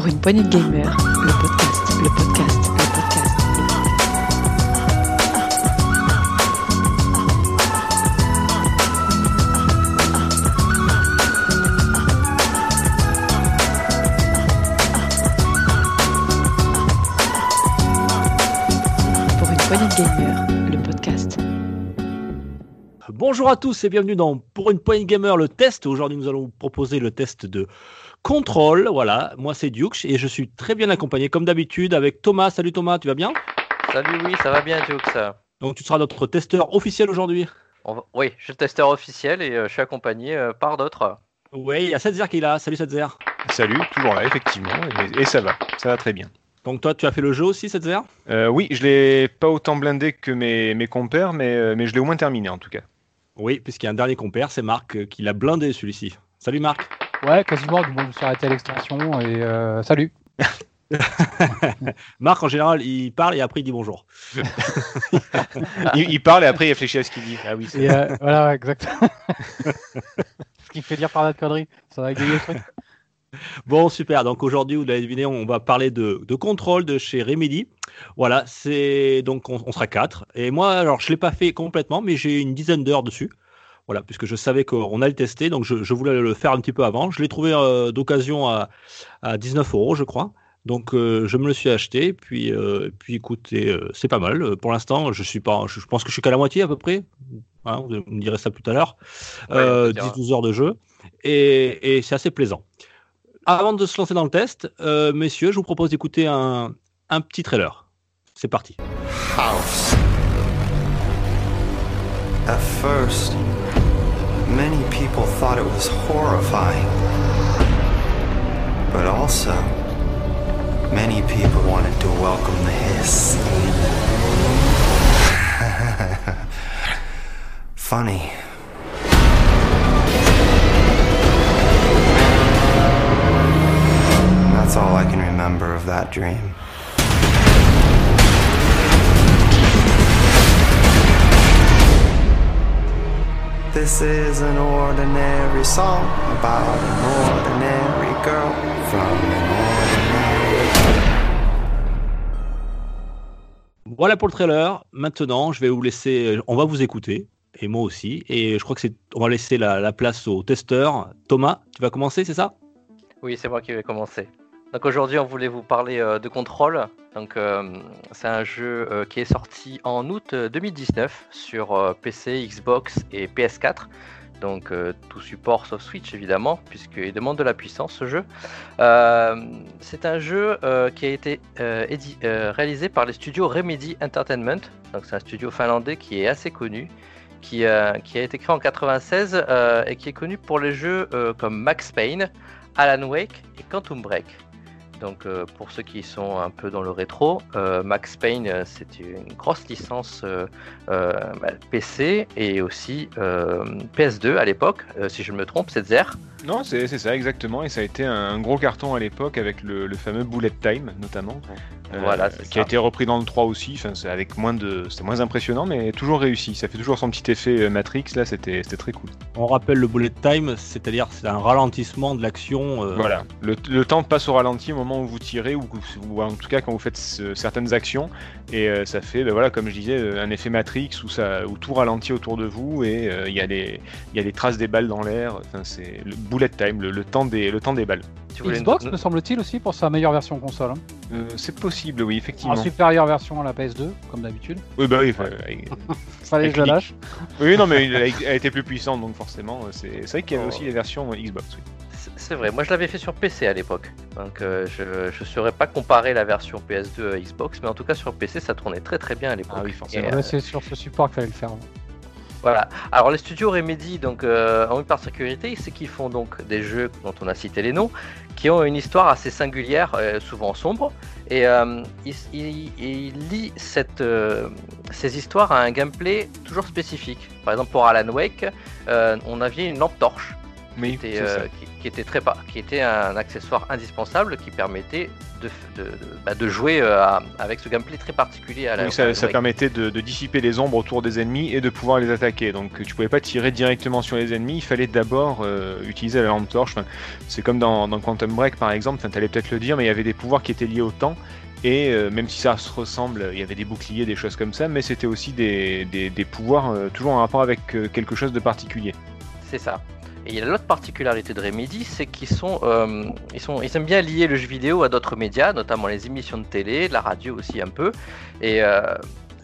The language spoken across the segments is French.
Pour une poignée de gamers, le podcast, le podcast, le podcast. Pour une poignée de gamers, le podcast. Bonjour à tous et bienvenue dans Pour une Point Gamer le test. Aujourd'hui, nous allons vous proposer le test de Control. Voilà, moi c'est Duke et je suis très bien accompagné comme d'habitude avec Thomas. Salut Thomas, tu vas bien? Salut, oui, ça va bien, Duke, ça. Donc tu seras notre testeur officiel aujourd'hui? Va- Oui, je suis le testeur officiel et euh, je suis accompagné euh, par d'autres. Oui, il y a Setzer qui est là. Salut Setzer. Salut, toujours là, effectivement, et, et ça va, ça va très bien. Donc toi, tu as fait le jeu aussi, Setzer? Euh, oui, je l'ai pas autant blindé que mes, mes compères, mais, euh, mais je l'ai au moins terminé en tout cas. Oui, puisqu'il y a un dernier compère, c'est Marc euh, qui l'a blindé celui-ci. Salut Marc. Ouais, quasiment. Que je me suis arrêté à l'extension et euh, salut. Marc, en général, il parle et après il dit bonjour. Il, il parle et après il réfléchit à ce qu'il dit. Ah oui, c'est euh, voilà, ouais, exactement. Ce qui me fait dire par la connerie. Ça va égayer le truc. Bon, super. Donc aujourd'hui, vous l'avez deviné, on va parler de, de contrôle de chez Remedy. Voilà, c'est donc on, on sera quatre. Et moi, alors je l'ai pas fait complètement, mais j'ai une dizaine d'heures dessus. Voilà, puisque je savais qu'on allait le tester, donc je, je voulais le faire un petit peu avant. Je l'ai trouvé euh, d'occasion à, à 19 euros, je crois. Donc euh, je me le suis acheté, puis euh, puis écoutez, euh, c'est pas mal. Pour l'instant, je suis pas, je, je pense que je suis qu'à la moitié à peu près. Hein, vous me direz ça tout à l'heure. Ouais, on Euh, peut dire. 10-12 heures de jeu, et, et c'est assez plaisant. Avant de se lancer dans le test, euh, messieurs, je vous propose d'écouter un, un petit trailer. C'est parti. house. At first, many people thought it was horrifying. But also, many people wanted to welcome the hiss. Funny. That's all I can remember of that dream. This is an ordinary song about an ordinary girl from an ordinary. Voilà pour le trailer. Maintenant, je vais vous laisser, on va vous écouter, et moi aussi. Et je crois que c'est, on va laisser la, la place au testeur. Thomas, tu vas commencer, c'est ça? Oui, c'est moi qui vais commencer. Donc aujourd'hui, on voulait vous parler euh, de Control. Donc euh, c'est un jeu euh, qui est sorti en août euh, 2019 sur PC, Xbox et PS4. Donc tout support sauf Switch évidemment, puisqu'il demande de la puissance ce jeu. C'est un jeu qui a été réalisé par les studios Remedy Entertainment. Donc c'est un studio finlandais qui est assez connu, qui, qui a été créé en 96 euh, et qui est connu pour les jeux comme Max Payne, Alan Wake et Quantum Break. Donc euh, pour ceux qui sont un peu dans le rétro, euh, Max Payne euh, c'est une grosse licence euh, euh, bah, PC et aussi euh, PS2 à l'époque, euh, si je me trompe, c'est Zer. Non, c'est ça exactement, et ça a été un, un gros carton à l'époque avec le, le fameux Bullet Time notamment, Voilà, c'est qui a été repris dans le 3 aussi. Enfin, c'est avec moins de, c'était moins impressionnant, mais toujours réussi. Ça fait toujours son petit effet euh, Matrix. Là, c'était c'était très cool. On rappelle le bullet time, c'est-à-dire c'est un ralentissement de l'action. euh, Voilà, le, le temps passe au ralenti au moment où vous tirez ou, ou en tout cas quand vous faites ce- certaines actions et euh, ça fait, ben voilà, comme je disais, euh, un effet Matrix où, ça, où tout ralentit autour de vous et euh, il y, a des- il y a des traces des balles dans l'air. Enfin, c'est le bullet time, le, le temps des, le temps des balles. Tu voulais Xbox, me semble-t-il, aussi pour sa meilleure version console. hein. Euh, c'est possible, oui, effectivement. En supérieure version à la PS2, comme d'habitude. Oui, bah oui, enfin, euh, Fallait que je la lâche. oui, non, mais elle été plus puissante donc forcément. euh, C'est c'est vrai qu'il y avait Oh. aussi les versions Xbox. oui. C'est- vrai, moi je l'avais fait sur PC à l'époque. Donc euh, je ne saurais pas comparer la version PS2 à Xbox, mais en tout cas sur PC ça tournait très très bien à l'époque. Ah oui, forcément. Et, euh, Ouais, c'est sur ce support qu'il fallait le faire. Voilà. Alors les studios Remedy donc euh, en une particularité, c'est qu'ils font donc des jeux dont on a cité les noms, qui ont une histoire assez singulière, euh, souvent sombre, et euh, ils, ils lient euh, ces histoires à un gameplay toujours spécifique. Par exemple pour Alan Wake, on avait une lampe torche. Oui, qui était, c'est euh, qui, qui était très qui était un accessoire indispensable qui permettait de, f- de, de- bah, de jouer euh, à- avec ce gameplay très particulier à la Oui, ça, permettait de, de dissiper les ombres autour des ennemis et de pouvoir les attaquer. Donc tu pouvais pas tirer directement sur les ennemis, il fallait d'abord euh, utiliser la lampe torche. Enfin, c'est comme dans, dans Quantum Break par exemple, enfin, tu allais peut-être le dire, mais il y avait des pouvoirs qui étaient liés au temps. Et euh, même si ça se ressemble, il y avait des boucliers, des choses comme ça, mais c'était aussi des, des- des pouvoirs euh, toujours en rapport avec euh, quelque chose de particulier. C'est ça. Et il y a l'autre particularité de Remedy, c'est qu'ils sont, euh, aiment bien lier le jeu vidéo à d'autres médias, notamment les émissions de télé, la radio aussi un peu. Et euh,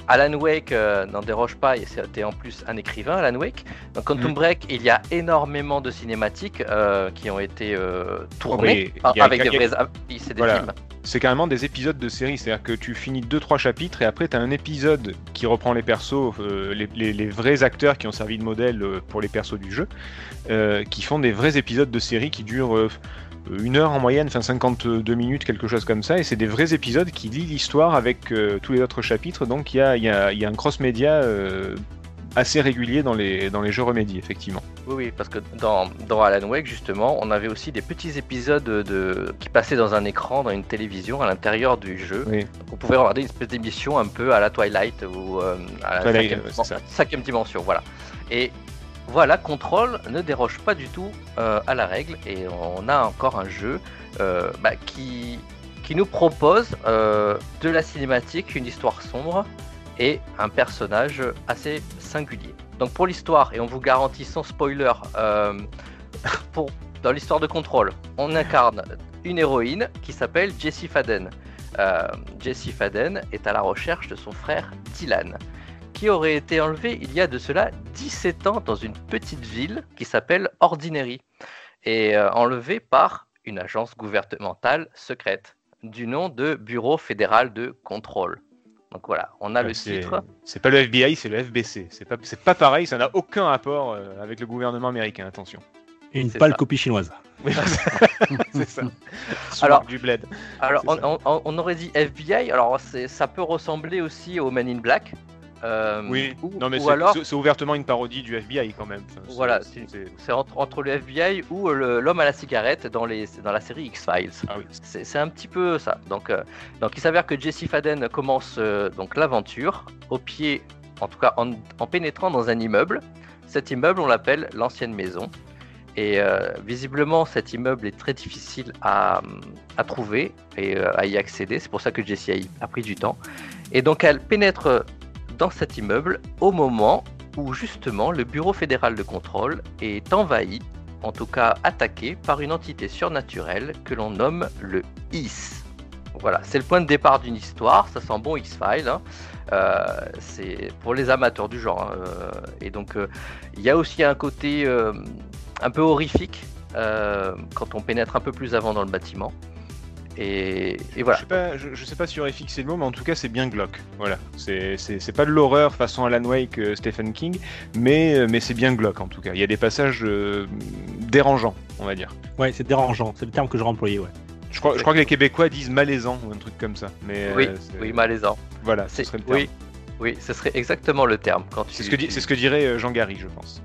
Alan Wake euh, n'en déroge pas, et c'était en plus un écrivain, Alan Wake. Dans Quantum Mm. Break, il y a énormément de cinématiques euh, qui ont été euh, tournées y a- avec a- des vrais, c'est des Voilà. films. c'est carrément des épisodes de série, c'est-à-dire que tu finis 2-3 chapitres et après tu as un épisode qui reprend les persos, les, les- les vrais acteurs qui ont servi de modèle pour les persos du jeu, qui font des vrais épisodes de série qui durent une heure en moyenne, enfin 52 minutes, quelque chose comme ça, et c'est des vrais épisodes qui lient l'histoire avec euh, tous les autres chapitres, donc il y a, y a- y a un cross-média euh, assez régulier dans les, dans les jeux remédies, effectivement. Oui, oui, parce que dans, dans Alan Wake, justement, on avait aussi des petits épisodes de, qui passaient dans un écran, dans une télévision, à l'intérieur du jeu. Oui. Donc, on pouvait regarder une espèce d'émission un peu à la Twilight ou euh, à la Twilight, cinquième, ouais, ça. cinquième dimension, voilà. Et voilà, Control ne déroge pas du tout euh, à la règle et on a encore un jeu euh, bah, qui, nous propose euh, de la cinématique, une histoire sombre et un personnage assez singulier. Donc pour l'histoire, et on vous garantit sans spoiler, dans l'histoire de Control, on incarne une héroïne qui s'appelle Jessie Faden. Jessie Faden est à la recherche de son frère Dylan, qui aurait été enlevé il y a de cela 17 ans dans une petite ville qui s'appelle Ordinary, et euh, enlevé par une agence gouvernementale secrète du nom de Bureau fédéral de contrôle. Donc voilà, on a le titre. C'est pas le FBI, c'est le FBC. C'est pas, c'est pas pareil, ça n'a aucun rapport euh, avec le gouvernement américain, attention. Une pâle ça. copie chinoise. Oui, c'est ça. Alors- du bled. Alors, on, on- on aurait dit FBI, alors ça peut ressembler aussi au Men in Black. Euh, Oui, ou, non mais c'est alors, c'est- c'est ouvertement une parodie du FBI quand même. Enfin, Voilà, c'est- entre, entre le FBI ou l'homme à la cigarette dans, les, dans la série X-Files. Ah oui. C'est un petit peu ça. Donc, euh, donc il s'avère que Jesse Faden commence euh, donc l'aventure au pied, en tout cas en, en pénétrant dans un immeuble. Cet immeuble, on l'appelle l'ancienne maison. Et visiblement, cet immeuble est très difficile à, à trouver et à y accéder. C'est pour ça que Jessie a, a pris du temps. Et donc, elle pénètre dans cet immeuble au moment où justement le Bureau fédéral de contrôle est envahi, en tout cas attaqué par une entité surnaturelle que l'on nomme le IS. Voilà, c'est le point de départ d'une histoire, ça sent bon X-Files. hein. Euh, c'est pour les amateurs du genre. hein, euh, et donc, euh, il y a aussi un côté un peu horrifique quand on pénètre un peu plus avant dans le bâtiment. Et, et voilà. Je sais pas, je, je sais pas si j'aurais fixé le mot, mais en tout cas c'est bien glauque. Voilà, c'est c'est- c'est pas de l'horreur façon Alan Wake, euh, Stephen King, mais euh, mais c'est bien glauque en tout cas. Il y a des passages euh, dérangeants, on va dire. Ouais, c'est dérangeant. C'est le terme que j'aurais employé, ouais. Je crois, je crois que les Québécois disent malaisant ou un truc comme ça. Mais Oui, euh, malaisant. Voilà, ce C'est- serait le terme. oui, oui, ce serait exactement le terme. C'est ce que dit- tu- c'est ce que dirait Jean Gary, je pense.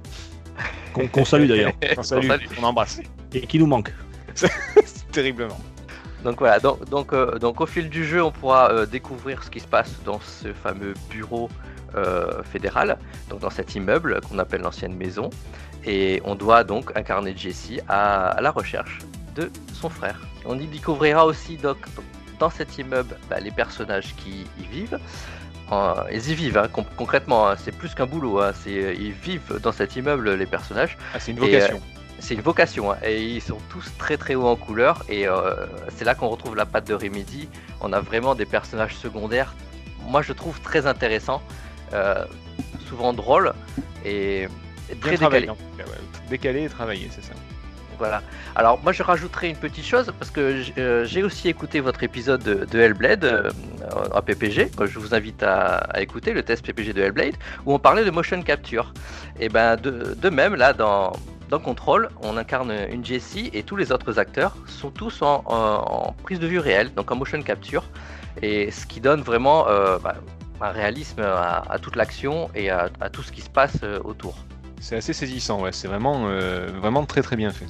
Qu'on qu'on salue d'ailleurs. On salue, salue. on embrasse. Et qui nous manque. Terriblement. Donc voilà, donc, donc, euh, donc au fil du jeu, on pourra euh, découvrir ce qui se passe dans ce fameux bureau euh, fédéral, donc dans cet immeuble qu'on appelle l'ancienne maison. Et on doit donc incarner Jesse à, à la recherche de son frère. On y découvrira aussi donc, dans cet immeuble bah, les personnages qui y vivent. Ils y vivent hein, con- concrètement, hein, c'est plus qu'un boulot, hein, ils vivent dans cet immeuble les personnages. Ah, c'est une Et, vocation. C'est une vocation hein, et ils sont tous très très hauts en couleur et euh, c'est là qu'on retrouve la patte de Remedy. On a vraiment des personnages secondaires, moi je trouve très intéressants, euh, souvent drôles et, très décalés. en tout cas, ouais. Décalé et travaillé, c'est ça. Voilà. Alors moi je rajouterai une petite chose parce que euh, j'ai aussi écouté votre épisode de, de Hellblade euh, à PPG. que Je vous invite à, à écouter le test PPG de Hellblade où on parlait de motion capture. Et ben de, de même là dans dans Control, on incarne une Jessie et tous les autres acteurs sont tous en, en- en prise de vue réelle, donc en motion capture, et ce qui donne vraiment euh, bah, un réalisme à, à toute l'action et à, à tout ce qui se passe euh, autour. C'est assez saisissant, ouais. C'est vraiment, euh, vraiment très très bien fait.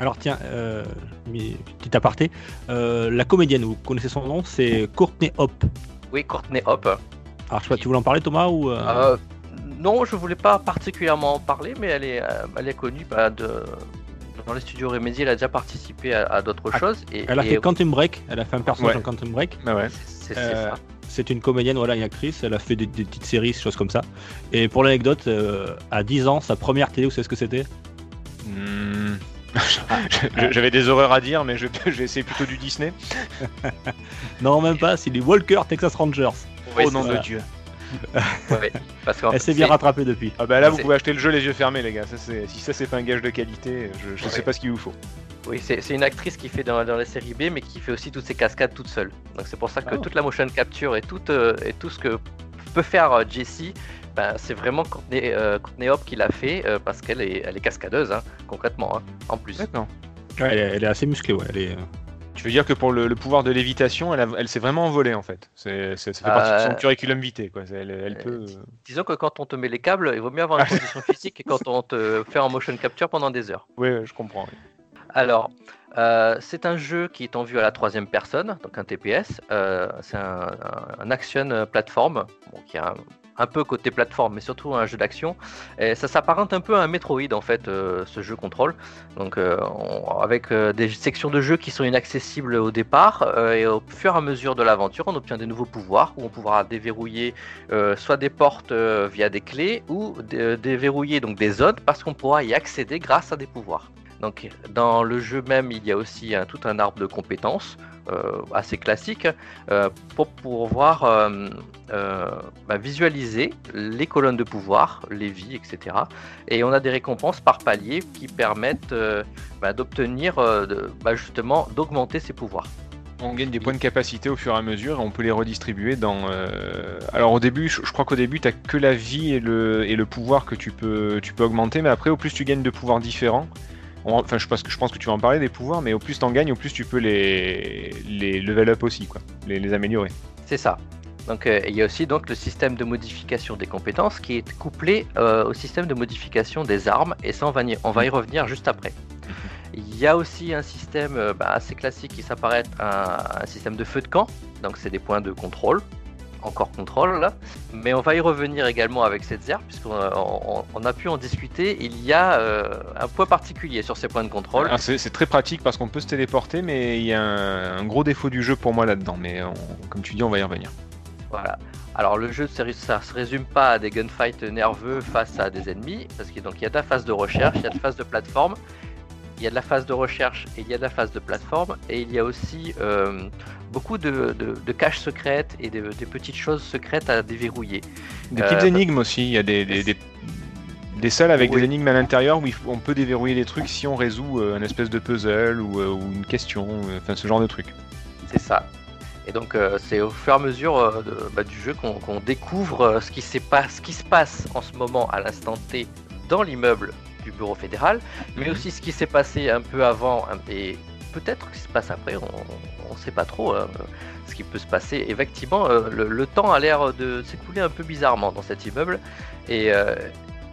Alors tiens, euh, mais- petit aparté, euh, la comédienne, vous connaissez son nom, c'est Courtney Hop. Oui, Courtney Hop. Alors je sais pas, tu voulais en parler Thomas ou euh, Euh, non, je voulais pas particulièrement en parler, mais elle est, euh, elle est connue bah, de, dans les studios Remedy. Elle a déjà participé à, à d'autres Ah, choses. Et, Elle a et- fait Quantum Break, elle a fait un personnage Ouais. dans Quantum Break. Ouais. c'est c'est Euh, ça. C'est une comédienne, voilà, une actrice. Elle a fait des, des petites séries, choses comme ça. Et pour l'anecdote, euh, à 10 ans, sa première télé, vous savez ce que c'était? Hmm. J'avais des horreurs à dire, mais je, je vais essayer plutôt du Disney. Non, même pas, c'est les Walker Texas Rangers. Oui, oh c'est nom de Dieu. Ouais, parce qu'en Elle fait, s'est bien c'est- rattrapée depuis. Ah bah là, vous C'est- pouvez acheter le jeu les yeux fermés, les gars. Ça, c'est- si ça, c'est pas un gage de qualité, je, je sais pas ce qu'il vous faut. Oui, c'est c'est une actrice qui fait dans, dans la série B, mais qui fait aussi toutes ses cascades toute seule. Donc c'est pour ça que Ah. toute la motion capture et tout, euh, et tout ce que peut faire euh, Jessie, ben, c'est vraiment Courtney, euh, Courtney Hop qui l'a fait, euh, parce qu'elle est, elle est cascadeuse, hein, concrètement, hein, en plus. D'accord. Elle, est, elle est assez musclée, ouais. Elle est... euh, Tu veux dire que pour le, le pouvoir de lévitation, elle, a- elle s'est vraiment envolée en fait. C'est, ça fait partie de son Euh, curriculum vitae, quoi. Elle, elle euh, peut. Disons que quand on te met les câbles, il vaut mieux avoir une condition physique que quand on te fait en motion capture pendant des heures. Oui, je comprends. oui. Alors, euh, c'est un jeu qui est en vue à la troisième personne, donc un TPS. Euh, c'est un, action plateforme, bon, qui a un, peu côté plateforme, mais surtout un jeu d'action. Et ça s'apparente un peu à un Metroid en fait, euh, ce jeu contrôle. Donc, euh, avec euh, des sections de jeu qui sont inaccessibles au départ, et au fur et à mesure de l'aventure, on obtient des nouveaux pouvoirs où on pourra déverrouiller soit des portes via des clés ou dé- déverrouiller donc des zones parce qu'on pourra y accéder grâce à des pouvoirs. Donc dans le jeu même, il y a aussi tout un arbre de compétences assez classique euh, pour pouvoir euh, euh, bah, visualiser les colonnes de pouvoir, les vies, etc. Et on a des récompenses par palier qui permettent euh, bah, d'obtenir euh, bah, justement d'augmenter ses pouvoirs. On gagne des points de capacité au fur et à mesure et on peut les redistribuer dans. euh, Alors au début, je, crois qu'au début, tu as que la vie et le, pouvoir que tu peux, tu peux augmenter, mais après, au plus tu gagnes de pouvoirs différents, enfin, je pense, que, je pense que tu vas en parler des pouvoirs, mais au plus tu en gagnes, au plus tu peux les, les level up aussi, quoi, les, les améliorer. C'est ça. Donc euh, il y a aussi donc le système de modification des compétences qui est couplé euh, au système de modification des armes et ça on va y, on va y revenir juste après. Il y a aussi un système euh, bah, assez classique qui s'apparaît un, un système de feu de camp, donc c'est des points de contrôle, encore contrôle là, mais on va y revenir également avec cette zère puisqu'on a, on- on a pu en discuter. Il y a euh, un point particulier sur ces points de contrôle. Alors, C'est c'est très pratique parce qu'on peut se téléporter, mais il y a un, un gros défaut du jeu pour moi là-dedans. Mais on- comme tu dis, on va y revenir. Voilà. Alors le jeu, ça ça se résume pas à des gunfights nerveux face à des ennemis, parce qu'il donc il y a de la phase de recherche, il y a de la phase de plateforme, il y a de la phase de recherche et il y a de la phase de plateforme, et il y a aussi euh, beaucoup de, de, de caches secrètes et de- des petites choses secrètes à déverrouiller. Des Euh, petites énigmes aussi. Il y a des, des, des, des salles avec Oui. des énigmes à l'intérieur où on peut déverrouiller des trucs si on résout euh, un espèce de puzzle ou, euh, ou une question, euh, enfin ce genre de truc. C'est ça. Et donc euh, c'est au fur et à mesure euh, de- bah, du jeu qu'on découvre euh, ce, qui s'est pas- ce qui se passe en ce moment à l'instant T dans l'immeuble du bureau fédéral, mais aussi ce qui s'est passé un peu avant et peut-être ce qui se passe après, on ne sait pas trop hein, ce qui peut se passer. Effectivement, euh, le, le temps a l'air de s'écouler un peu bizarrement dans cet immeuble et, euh,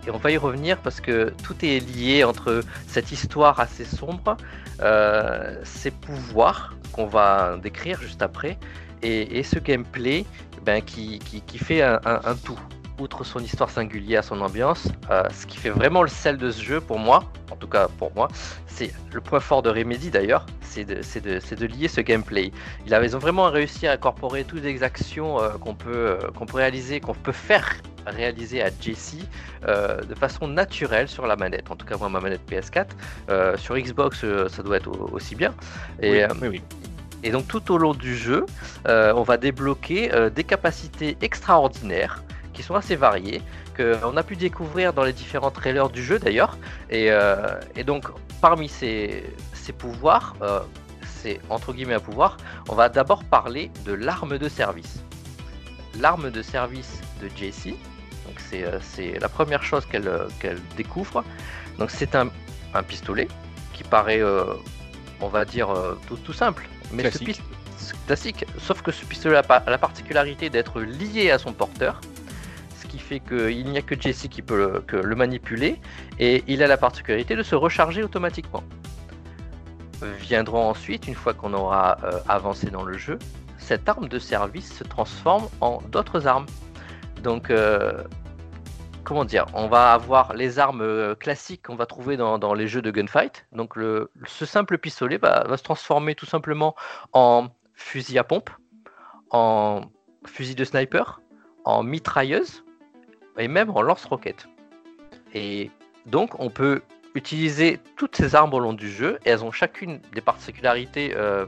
et on va y revenir parce que tout est lié entre cette histoire assez sombre, euh, ses pouvoirs qu'on va décrire juste après et, et ce gameplay ben, qui, qui, qui fait un, un- un tout. Outre son histoire singulière, son ambiance, euh, ce qui fait vraiment le sel de ce jeu pour moi, en tout cas pour moi, c'est le point fort de Remedy d'ailleurs, c'est de, lier ce gameplay. Ils, avaient- ils ont vraiment réussi à incorporer toutes les actions euh, qu'on peut, euh, qu'on peut réaliser, qu'on peut faire réaliser à Jessie euh, de façon naturelle sur la manette. En tout cas, moi, ma manette PS4, euh, sur Xbox, euh, ça doit être au- aussi bien. Et, oui, oui, oui. et donc tout au long du jeu, on va débloquer des capacités extraordinaires qui sont assez variées, qu'on a pu découvrir dans les différents trailers du jeu d'ailleurs. Et, euh, et donc parmi ces, ces pouvoirs, euh, c'est entre guillemets un pouvoir, on va d'abord parler de l'arme de service. L'arme de service de Jessie, donc c'est euh, c'est la première chose qu'elle qu'elle découvre. Donc c'est un, un pistolet qui paraît, euh, on va dire, tout, tout simple. Mais ce Classique. classique, sauf que ce pistolet a la particularité d'être lié à son porteur, qui fait qu'il n'y a que Jesse qui peut le, manipuler, et il a la particularité de se recharger automatiquement. Viendront ensuite, une fois qu'on aura euh, avancé dans le jeu, cette arme de service se transforme en d'autres armes. Donc, euh, comment dire, on va avoir les armes euh, classiques qu'on va trouver dans, les jeux de gunfight. Donc, ce simple pistolet va se transformer tout simplement en fusil à pompe, en fusil de sniper, en mitrailleuse et même en lance-roquette. Et donc, on peut utiliser toutes ces armes au long du jeu et elles ont chacune des particularités, euh,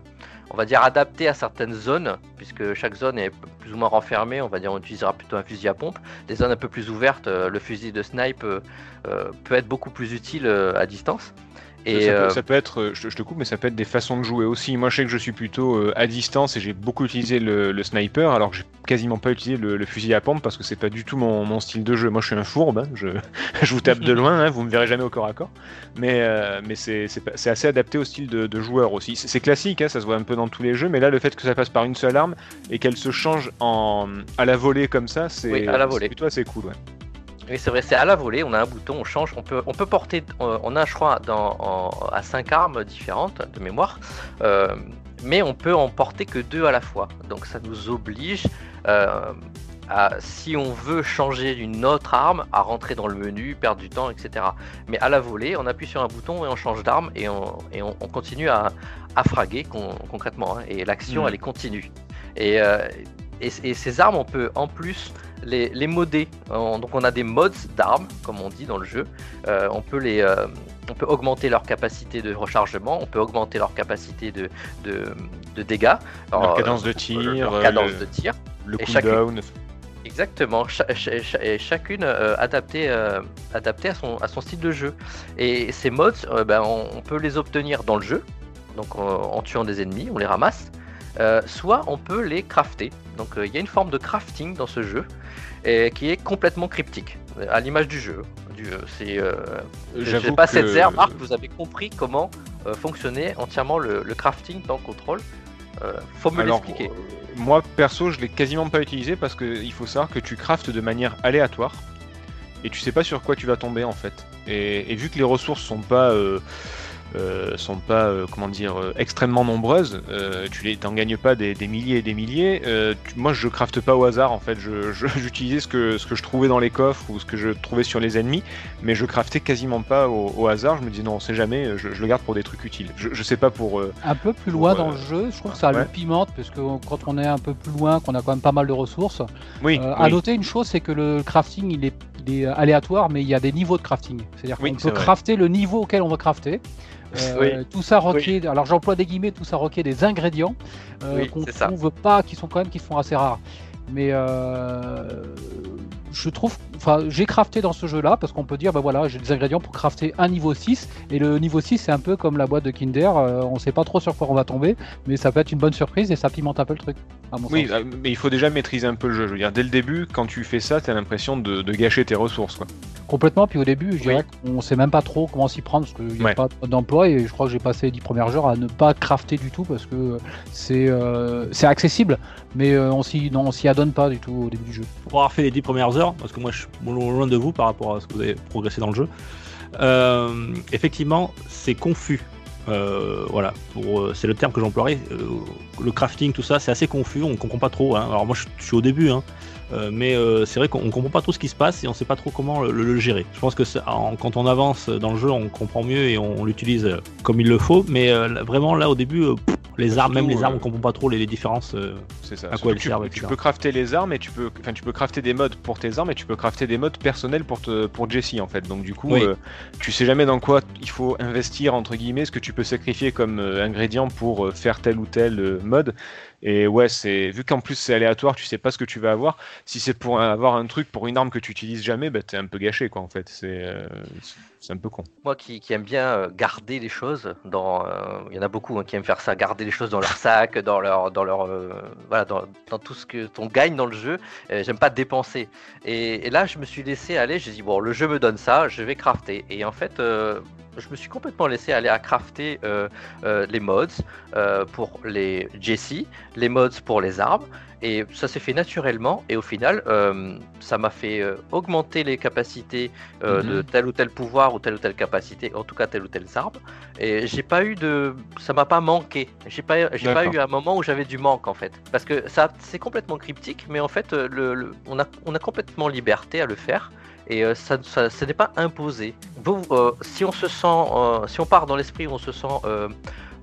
on va dire, adaptées à certaines zones, puisque chaque zone est plus ou moins renfermée. On va dire, on utilisera plutôt un fusil à pompe. Des zones un peu plus ouvertes, euh, le fusil de snipe euh, peut être beaucoup plus utile à distance. Et ça, peut, euh, ça peut être, euh, je, je te coupe, mais ça peut être des façons de jouer aussi. Moi, je sais que je suis plutôt euh, à distance et j'ai beaucoup utilisé le, le sniper, alors que j'ai quasiment pas utilisé le, le fusil à pompe parce que c'est pas du tout mon, mon style de jeu. Moi, je suis un fourbe, hein, je, je vous tape de loin, hein, vous me verrez jamais au corps à corps. Mais, euh, mais c'est assez adapté au style de, de joueur aussi. C'est classique, hein, ça se voit un peu dans tous les jeux, mais là, le fait que ça passe par une seule arme et qu'elle se change en à la volée comme ça, c'est Oui, plutôt assez cool. Ouais. Oui, c'est vrai, c'est à la volée, on a un bouton, on change, on peut, on peut porter, euh, on a, je crois, dans, en- à 5 armes différentes de mémoire, euh, mais on peut en porter que deux à la fois. Donc ça nous oblige, euh, à, si on veut changer d'une autre arme, à rentrer dans le menu, perdre du temps, etc. Mais à la volée, on appuie sur un bouton et on change d'arme et on, et on, on continue à, à fraguer con- concrètement, hein, et l'action, Mhm. elle est continue. Et, euh, et, et ces armes, on peut en plus les. En- donc on a des mods d'armes, comme on dit dans le jeu. Euh, on, peut les, euh, on peut augmenter leur capacité de rechargement, on peut augmenter leur capacité de, de, de dégâts. Leur Alors, cadence de euh, tir, leur euh, cadence le- de tir. Le Et chacune-. Exactement, chacune euh, adaptée, euh, adaptée à, son, à son style de jeu. Et ces mods, euh, ben, on, on peut les obtenir dans le jeu, donc en tuant des ennemis, on les ramasse, euh, soit on peut les crafter. Donc euh, il y a une forme de crafting dans ce jeu et qui est complètement cryptique, euh, à l'image du jeu. Du, c'est, euh, je J'avoue sais pas que- cette zère, Marc, vous avez compris comment fonctionnait entièrement le, le crafting dans Control. Faut me l'expliquer. moi, perso, je l'ai quasiment pas utilisé parce qu'il faut savoir que tu craftes de manière aléatoire et tu sais pas sur quoi tu vas tomber en fait. Et, et vu que les ressources sont pas, euh, sont pas, euh, comment dire, euh, extrêmement nombreuses, euh, tu les, t'en gagnes pas des, des milliers et des milliers. tu- moi, je crafte pas au hasard en fait. J'utilisais ce que, ce que je trouvais dans les coffres ou ce que je trouvais sur les ennemis, mais je craftais quasiment pas au, au hasard. Je me disais non, on sait jamais. Je, je le garde pour des trucs utiles. Je, je sais pas pour. Un peu plus loin Pour, dans le jeu, je trouve que ça ouais. le pimente, parce que quand on est un peu plus loin, qu'on a quand même pas mal de ressources. oui, À noter une chose, c'est que le crafting, il est, il est aléatoire, mais il y a des niveaux de crafting. C'est-à-dire Oui, qu'on peut vrai. crafter le niveau auquel on va crafter. Euh, Oui. Tout ça requiert, alors j'emploie des guillemets, tout ça requiert des ingrédients euh, Oui, qu'on ça. trouve pas, qui sont quand même qui sont assez rares. Mais euh, je trouve, enfin, j'ai crafté dans ce jeu-là parce qu'on peut dire, bah voilà, j'ai des ingrédients pour crafter un niveau 6 et le niveau 6 c'est un peu comme la boîte de Kinder, euh, on sait pas trop sur quoi on va tomber, mais ça peut être une bonne surprise et ça pimente un peu le truc. à mon Oui, sens. euh, mais il faut déjà maîtriser un peu le jeu. Je veux dire, dès le début, quand tu fais ça, t'as l'impression de, de gâcher tes ressources, quoi. Complètement, puis au début, je Oui. dirais qu'on sait même pas trop comment s'y prendre parce qu'il n'y a Ouais. pas d'emploi et je crois que j'ai passé les 10 premières heures à ne pas crafter du tout parce que c'est euh, c'est accessible, mais euh, on s'y non, on s'y adonne pas du tout au début du jeu. pour avoir fait les 10 premières heures, parce que moi je suis loin de vous par rapport à ce que vous avez progressé dans le jeu, euh, effectivement c'est confus. Euh, voilà, euh, c'est le terme que j'emploierais. Le crafting, tout ça, c'est assez confus, on comprend pas trop. hein. Alors moi je, suis au début, hein, mais euh, c'est vrai qu'on on comprend pas trop ce qui se passe et on sait pas trop comment le, le- le gérer. Je pense que en- quand on avance dans le jeu, on comprend mieux et on, l'utilise euh, comme il le faut, mais euh, vraiment là au début, euh, pff, les armes, même les armes, euh, on comprend pas trop les, les différences. euh, C'est ça. À quoi elles tu, servent, tu peux crafter les armes et tu peux, enfin, tu peux crafter des modes pour tes armes et tu peux crafter des modes personnels pour te, pour Jessie en fait. Donc du coup, Oui. euh, tu sais jamais dans quoi il faut investir entre guillemets, ce que tu peux sacrifier comme euh, ingrédient pour euh, faire tel ou tel euh, mode. Et ouais, c'est vu qu'en plus c'est aléatoire, tu sais pas ce que tu vas avoir. Si c'est pour avoir un truc pour une arme que tu utilises jamais, bah t'es un peu gâché quoi en fait. C'est euh, un peu con. Moi qui, aime bien euh, garder les choses, dans, euh, il y en a beaucoup hein, qui aiment faire ça, garder les choses dans leur sac, dans leur, dans leur, euh, voilà, dans, dans tout ce que on gagne dans le jeu. Euh, J'aime pas dépenser. Et, et là, je me suis laissé aller. J'ai dit bon, le jeu me donne ça, je vais crafter. Et en fait, euh, je me suis complètement laissé aller à crafter euh, euh, les mods euh, pour les Jesse, les mods pour les armes, et ça s'est fait naturellement. Et au final, ça m'a fait augmenter les capacités euh, de Mhm. tel ou tel pouvoir ou telle ou telle capacité, en tout cas telle ou telle arme. Et j'ai pas eu de, ça m'a pas manqué. J'ai pas, j'ai pas eu un moment où j'avais du manque en fait, parce que ça, c'est complètement cryptique, mais en fait, le, le- on a, on a complètement liberté à le faire. Et euh, ça, ça, ça n'est pas imposé. Vous, euh, si on se sent, euh, si on part dans l'esprit où on se sent,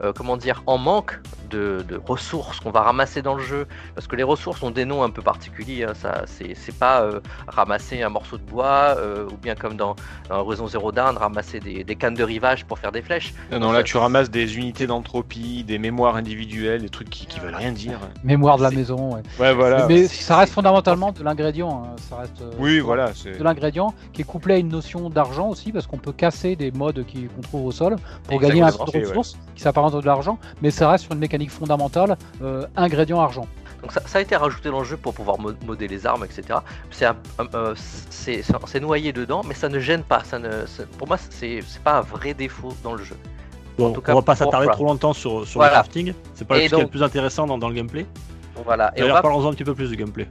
euh, comment dire, en manque de, de ressources qu'on va ramasser dans le jeu, parce que les ressources ont des noms un peu particuliers. hein, ça, c'est, c'est pas euh, ramasser un morceau de bois euh, ou bien comme dans, dans Horizon Zero Dawn, ramasser des, des cannes de rivage pour faire des flèches. Non, non, là tu ramasses des unités d'entropie, des mémoires individuelles, des trucs qui, qui veulent rien dire. Mémoire de la C'est- maison. ouais. Ouais, voilà. Mais ça reste fondamentalement de l'ingrédient. hein, Ça reste. euh, Oui, voilà. c'est- De l'ingrédient qui est couplé à une notion d'argent aussi parce qu'on peut casser des modes qui- qu'on trouve au sol pour gagner un peu de Ouais. ressources qui s'apparente de l'argent, mais ça reste sur une mécanique fondamentale euh, ingrédient argent. Donc ça, ça a été rajouté dans le jeu pour pouvoir mo- modder les armes, etc. C'est un- un- euh, c'est- noyé dedans, mais ça ne gêne pas. Ça ne, pour moi, c'est c'est pas un vrai défaut dans le jeu. Bon, tout cas, on va pas s'attarder voilà. trop longtemps sur, sur Voilà. le crafting. C'est pas truc qui est le plus intéressant dans, dans le gameplay. Voilà. Et on D'ailleurs, va, parlons-en un petit peu plus du gameplay.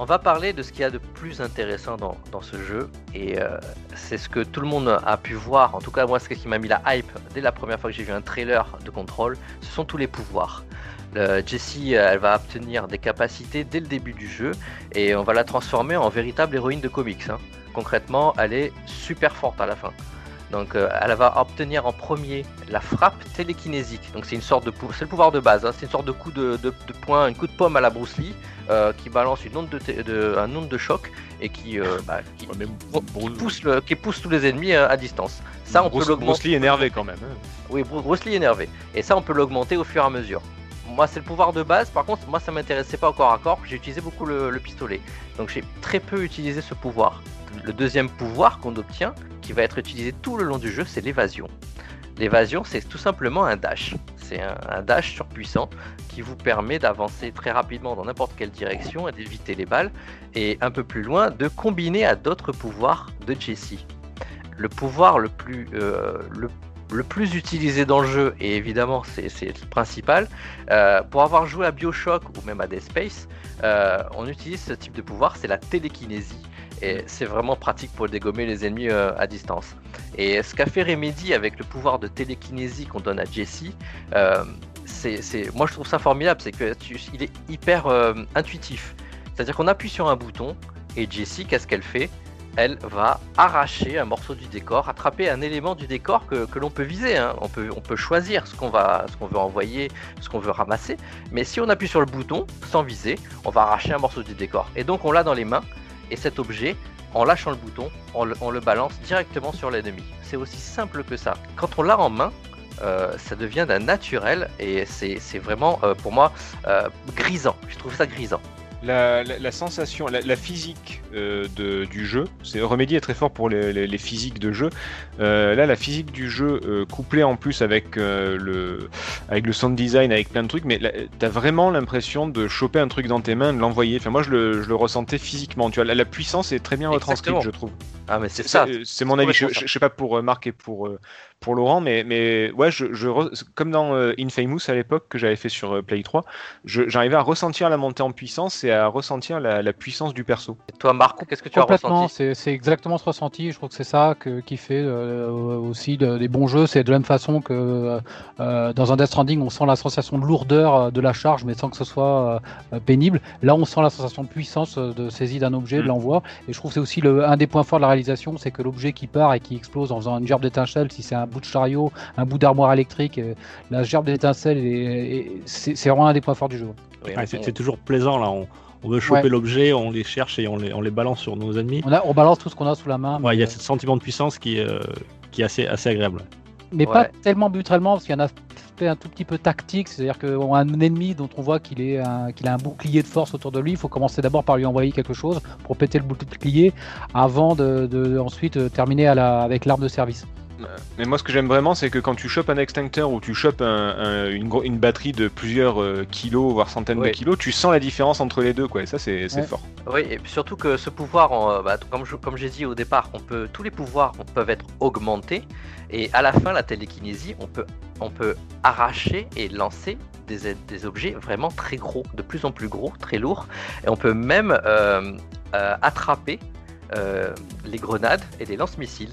On va parler de ce qu'il y a de plus intéressant dans, ce jeu. Et euh, c'est ce que tout le monde a pu voir. En tout cas, moi, ce qui m'a mis la hype dès la première fois que j'ai vu un trailer de contrôle, ce sont tous les pouvoirs. Jessie, elle va obtenir des capacités dès le début du jeu et on va la transformer en véritable héroïne de comics. hein. Concrètement, elle est super forte à la fin. Donc, euh, elle va obtenir en premier la frappe télékinésique. Donc, c'est une sorte de, c'est le pouvoir de base. hein. C'est une sorte de coup de, de, de poing, un coup de pomme à la Bruce Lee euh, qui balance une onde de, un onde de choc et qui, euh, bah, qui, Ouais, mais qui Bruce- pousse le- qui pousse tous les ennemis euh, à distance. Ça, on Bruce, peut Bruce l'augmenter. Lee énervé quand même. hein. Oui, Bru- Bruce Lee énervé. Et ça, on peut l'augmenter au fur et à mesure. Moi, c'est le pouvoir de base. Par contre, moi, ça m'intéressait pas au corps à corps. J'ai utilisé beaucoup le, le pistolet. Donc, j'ai très peu utilisé ce pouvoir. Le deuxième pouvoir qu'on obtient, qui va être utilisé tout le long du jeu, c'est l'évasion. L'évasion, c'est tout simplement un dash. C'est un, dash surpuissant qui vous permet d'avancer très rapidement dans n'importe quelle direction et d'éviter les balles. Et un peu plus loin, de combiner à d'autres pouvoirs de Jessie. Le pouvoir le plus, euh, utilisé dans le jeu, et évidemment c'est c'est le principal, euh, pour avoir joué à Bioshock ou même à Dead Space, euh, on utilise ce type de pouvoir, c'est la télékinésie. Et c'est vraiment pratique pour dégommer les ennemis euh, à distance. Et ce qu'a fait Remedy avec le pouvoir de télékinésie qu'on donne à Jesse, euh, c'est, moi je trouve ça formidable, c'est que tu- il est hyper euh, intuitif. C'est-à-dire qu'on appuie sur un bouton et Jessie, qu'est-ce qu'elle fait? Elle va arracher un morceau du décor, attraper un élément du décor que, que l'on peut viser. hein. On, peut, on peut choisir ce qu'on va, ce qu'on veut envoyer, ce qu'on veut ramasser. Mais si on appuie sur le bouton sans viser, on va arracher un morceau du décor. Et donc on l'a dans les mains. Et cet objet, en lâchant le bouton, on le, balance directement sur l'ennemi. C'est aussi simple que ça. Quand on l'a en main, euh, ça devient d'un naturel et c'est c'est vraiment euh, pour moi euh, grisant. Je trouve ça grisant. La, la- la sensation, la, la physique euh, de- du jeu, c'est Remedy est très fort pour les, les- les physiques de jeu. Euh, là, la physique du jeu euh, couplée en plus avec le avec le sound design, avec plein de trucs, mais t'as vraiment l'impression de choper un truc dans tes mains, de l'envoyer. Enfin, moi, je le, je le ressentais physiquement. Tu vois, la, la puissance est très bien retranscrite, Exactement. je trouve. Ah mais c'est ça. c'est mon avis. Je, je- je sais pas pour euh, Marc et pour euh, pour Laurent, mais mais ouais, je, comme dans euh, Infamous à l'époque que j'avais fait sur Play 3, je- j'arrivais à ressentir la montée en puissance et à ressentir la, la puissance du perso. Et toi, Marc, qu'est-ce que tu as Complètement, ressenti c'est c'est exactement ce ressenti. Je trouve que c'est ça que, qui fait euh, aussi de- des bons jeux. C'est de la même façon que euh, dans un Death Stranding, on sent la sensation de lourdeur de la charge, mais sans que ce soit euh, pénible. Là, on sent la sensation de puissance de saisie d'un objet, Mm. de l'envoi. Et je trouve que c'est aussi le, un des points forts de la réalisation, c'est que l'objet qui part et qui explose en faisant une gerbe d'étincelle, si c'est un bout de chariot, un bout d'armoire électrique, euh, la gerbe d'étincelle, est- est- c'est vraiment un des points forts du jeu. Ouais, c'est toujours plaisant là. On, on veut choper Ouais. l'objet, on les cherche et on les, on les balance sur nos ennemis. On, a, on balance tout ce qu'on a sous la main. Ouais, il y a ce sentiment de puissance qui, est, euh, qui est assez, assez agréable. Mais Ouais. pas tellement brutalement parce qu'il y en a fait un tout petit peu tactique, c'est-à-dire qu'on a un ennemi dont on voit qu'il est un- qu'il a un bouclier de force autour de lui, il faut commencer d'abord par lui envoyer quelque chose pour péter le bouclier avant de, de- ensuite terminer à la, avec l'arme de service. Mais moi, ce que j'aime vraiment, c'est que quand tu chopes un extincteur ou tu chopes un- un- une, batterie de plusieurs euh, kilos, voire centaines de kilos, tu sens la différence entre les deux, quoi. Et ça, c'est Ouais. fort. Oui, et surtout que ce pouvoir, en- bah, comme j'ai dit au départ, on peut, tous les pouvoirs on- peuvent être augmentés. Et à la fin, la télékinésie, on peut, on peut arracher et lancer des, des objets vraiment très gros, de plus en plus gros, très lourds. Et on peut même euh, euh, attraper euh, les grenades et les lance-missiles.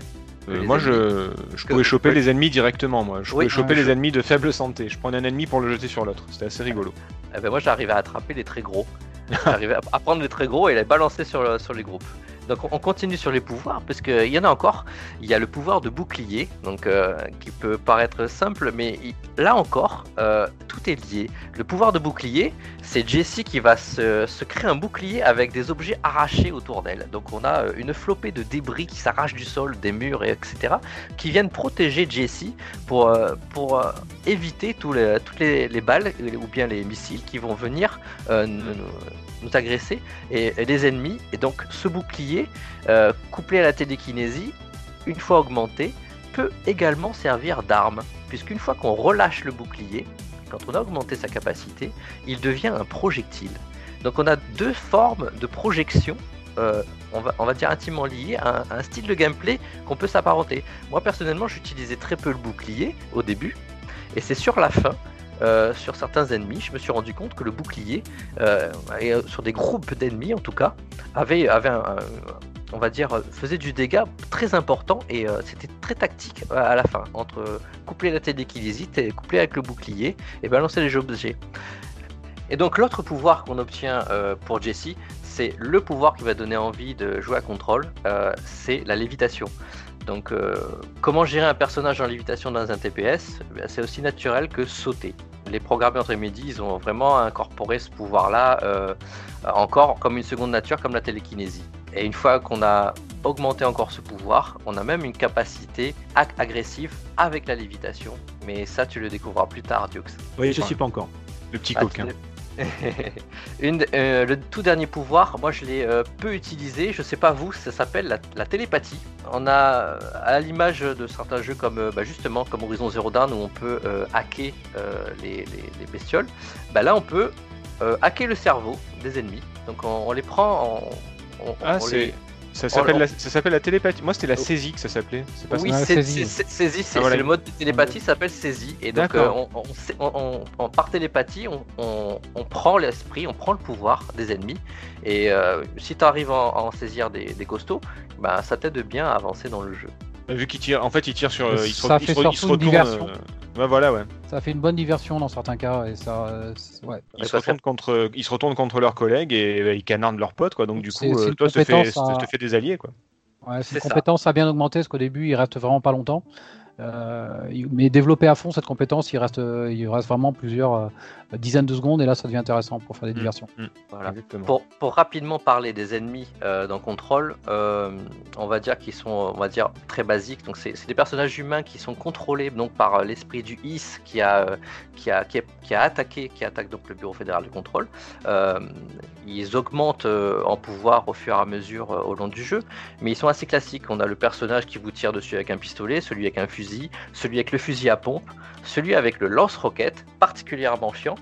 Euh, moi, ennemis. je, pouvais choper oui. les ennemis directement, moi. Je Oui, pouvais choper ouais. les ennemis de faible santé. Je prenais un ennemi pour le jeter sur l'autre. C'était assez rigolo. Eh ben, moi, j'arrivais à attraper les très gros. J'arrivais à- prendre les très gros et les balancer sur les groupes. Donc on on continue sur les pouvoirs, parce qu'il y en a encore. Il y a le pouvoir de bouclier, euh, qui peut paraître simple, mais là encore, euh, tout est lié. Le pouvoir de bouclier, c'est Jessie qui va se, créer un bouclier avec des objets arrachés autour d'elle. Donc on a euh, une flopée de débris qui s'arrachent du sol, des murs, et etc., qui viennent protéger Jessie pour, éviter toutes les, les balles ou bien les missiles qui vont venir nous, nous- agresser et, les ennemis. Et donc ce bouclier, euh, couplé à la télékinésie, une fois augmenté, peut également servir d'arme. Puisqu'une fois qu'on relâche le bouclier, quand on a augmenté sa capacité, il devient un projectile. Donc on a deux formes de projection. euh, on, va, on va dire intimement liées à un style de gameplay qu'on peut s'apparenter. Moi personnellement j'utilisais très peu le bouclier au début et c'est sur la fin euh, sur certains ennemis, je me suis rendu compte que le bouclier, euh, euh, sur des groupes d'ennemis en tout cas, on va dire, faisait du dégât très important et c'était très tactique à la fin, entre coupler la télékinésie, et coupler avec le bouclier et balancer les objets. Et donc l'autre pouvoir qu'on obtient pour Jessie, c'est le pouvoir qui va donner envie de jouer à contrôle, c'est la lévitation. Donc euh, comment gérer un personnage en lévitation dans un TPS Eh C'est aussi naturel que sauter. Les programmeurs entre midi, ils ont vraiment incorporé ce pouvoir-là euh, encore comme une seconde nature, comme la télékinésie. Et une fois qu'on a augmenté encore ce pouvoir, on a même une capacité ag- agressive avec la lévitation. Mais ça, tu le découvriras plus tard, Dux. Oui, je suis pas encore. Le petit Ah, coquin. Une, euh, le tout dernier pouvoir, moi je l'ai euh, peu utilisé, je sais pas vous, ça s'appelle la, la télépathie. On a, euh, à l'image de certains jeux comme euh, bah, justement comme Horizon Zero Dawn où on peut hacker les, les- les bestioles, bah là on peut hacker le cerveau des ennemis. Donc on, on les prend, on, on- Ah, on c'est. les- Ça s'appelle Oh, la... ça s'appelle la télépathie. Moi, c'était la saisie que ça s'appelait. C'est pas Oui, ça. c'est Ouais, saisie. c'est- c'est- saisie, c'est Ah, voilà. c'est le mode de télépathie s'appelle saisie. Et donc, euh, on, on sait- on- on- on- par télépathie, on, on- on prend l'esprit, on prend le pouvoir des ennemis. Et euh, si tu arrives à, en saisir des, des costauds, bah, ça t'aide bien à avancer dans le jeu. Ça Vu qu'il tire, en fait, il tire sur. euh, il se, Ça fait se re- il se surtout une diversion. euh, Ouais, voilà, ouais. Ça fait une bonne diversion dans certains cas. Et ça, euh, ouais. Ils se retournent contre, ils se retournent contre leurs collègues et euh, ils canardent leurs potes, quoi. Donc du coup, euh, toi, ça te fait, ça te fait des alliés, quoi. Ouais, c'est ça. compétence à bien augmenter parce qu'au début, il reste vraiment pas longtemps. Euh, mais développer à fond cette compétence, il reste, il reste vraiment plusieurs euh, dizaines de secondes et là, ça devient intéressant pour faire des Mm. diversions. Voilà. Exactement. Pour, pour rapidement parler des ennemis euh, dans Control, euh, on va dire qu'ils sont on va dire, très basiques. Donc c'est c'est des personnages humains qui sont contrôlés donc, par euh, l'esprit du IS qui a, euh, qui, a, qui, a, qui a attaqué, qui attaque donc le Bureau fédéral de contrôle. Euh, ils augmentent euh, en pouvoir au fur et à mesure euh, au long du jeu, mais ils sont assez classiques. On a le personnage qui vous tire dessus avec un pistolet, celui avec un fusil, celui avec le fusil à pompe, celui avec le lance-roquette, particulièrement chiant.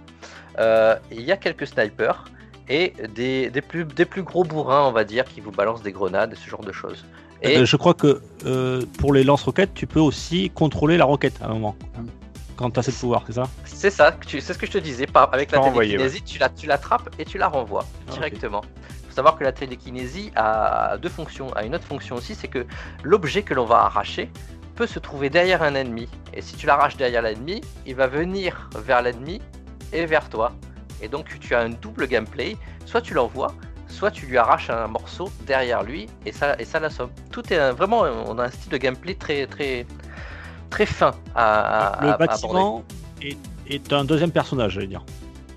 Euh, Il y a quelques snipers et des, des, plus, des plus gros bourrins, on va dire, qui vous balancent des grenades et ce genre de choses. Et Euh, je crois que euh, pour les lance-roquettes, tu peux aussi contrôler la roquette à un moment. Hum. Quand tu as assez de pouvoir, c'est ça c'est ça, c'est ce que je te disais. Par, avec la télékinésie, tu la- tu l'attrapes et tu la renvoies Ah, directement. Il faut savoir que la télékinésie a deux fonctions, a une autre fonction aussi, c'est que l'objet que l'on va arracher peut se trouver derrière un ennemi. Et si tu l'arraches derrière l'ennemi, il va venir vers l'ennemi et vers toi. Et donc tu as un double gameplay. Soit tu l'envoies, soit tu lui arraches un morceau derrière lui et ça, et ça l'assomme. Tout est un- vraiment, on a un style de gameplay très très très fin à, à- Le à aborder. bâtiment est, est un deuxième personnage, j'allais dire.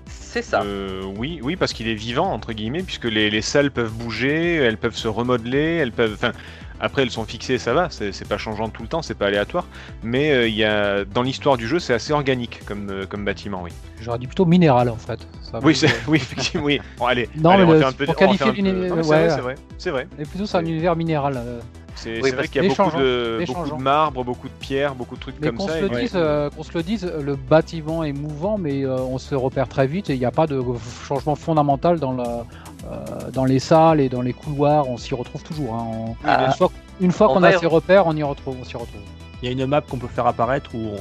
C'est ça. Euh, oui, oui, parce qu'il est vivant entre guillemets, puisque les, les salles peuvent bouger, elles peuvent se remodeler, elles peuvent. Enfin, après elles sont fixées, ça va, c'est pas changeant tout le temps, c'est pas aléatoire. Mais euh, y a dans l'histoire du jeu, c'est assez organique comme, euh, comme bâtiment, oui. J'aurais dit plutôt minéral en fait. Ça Oui, oui, effectivement, oui. Bon, allez, Non, allez, mais on va le- un peu. pour qualifier un peu- ouais. vrai, c'est vrai, c'est vrai. Mais plutôt c'est un univers minéral. euh, C'est Oui, vrai qu'il y a beaucoup de, beaucoup de marbre, beaucoup de pierres, beaucoup de trucs Mais comme qu'on ça. se, et le ouais. dise, euh, qu'on se le dise, le bâtiment est mouvant, mais euh, on se repère très vite et il n'y a pas de changement fondamental dans, la, euh, dans les salles et dans les couloirs. On s'y retrouve toujours. hein. On- Ah, une fois, une fois on qu'on a ses repères, on y retrouve. On s'y retrouve. Il y a une map qu'on peut faire apparaître où on-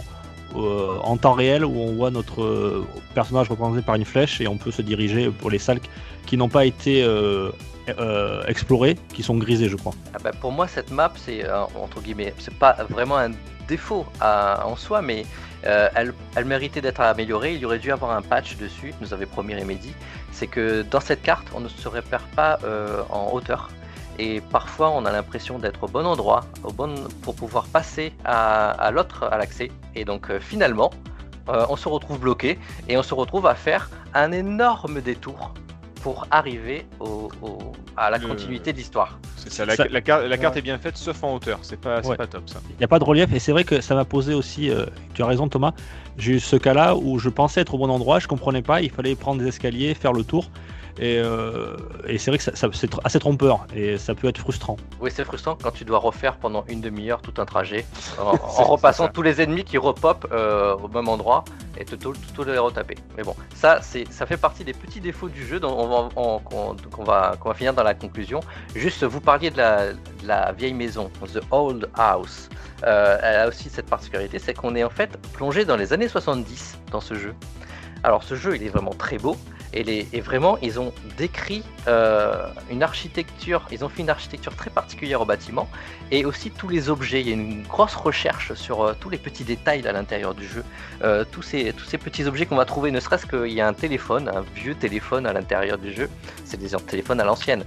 euh, en temps réel où on voit notre euh, personnage représenté par une flèche et on peut se diriger pour les salles qui n'ont pas été euh, euh, explorées, qui sont grisées, je crois. Ah bah, pour moi, cette map, c'est euh, entre guillemets, c'est pas vraiment un défaut à- en soi, mais euh, elle, elle méritait d'être améliorée. Il y aurait dû avoir un patch dessus, nous avait promis Remedy. C'est que dans cette carte, on ne se repère pas euh, en hauteur. Et parfois, on a l'impression d'être au bon endroit, pour pouvoir passer à, à l'autre, à l'accès. Et donc, euh, finalement, euh, on se retrouve bloqué et on se retrouve à faire un énorme détour pour arriver au- au- à la Le- continuité de l'histoire. C'est ça, la, Ça- la carte, la carte est bien faite, sauf en hauteur. C'est pas, Ouais. pas top ça. Il n'y a pas de relief et c'est vrai que ça m'a posé aussi, euh, tu as raison Thomas, j'ai eu ce cas-là où je pensais être au bon endroit, je comprenais pas, il fallait prendre des escaliers, faire le tour. Et, euh, et c'est vrai que ça, ça- c'est assez trompeur et ça peut être frustrant. Oui, c'est frustrant quand tu dois refaire pendant une demi-heure tout un trajet en, repassant tous les ennemis qui repopent euh, au même endroit et te tout, tout les retaper. Mais bon, ça, c'est, ça fait partie des petits défauts du jeu dont on va, on- qu'on, qu'on va, qu'on va finir dans la conclusion. Juste, vous parliez de la, de la vieille maison, The Old House. Euh, elle a aussi cette particularité, c'est qu'on est en fait plongé dans les années 70 dans ce jeu. Alors ce jeu, il est vraiment très beau. Et, vraiment, ils ont décrit euh, une architecture, ils ont fait une architecture très particulière au bâtiment et aussi tous les objets. Il y a une grosse recherche sur euh, tous les petits détails à l'intérieur du jeu. Euh, tous, ces, petits objets qu'on va trouver, ne serait-ce qu'il y a un téléphone, un vieux téléphone à l'intérieur du jeu. C'est des téléphones à l'ancienne.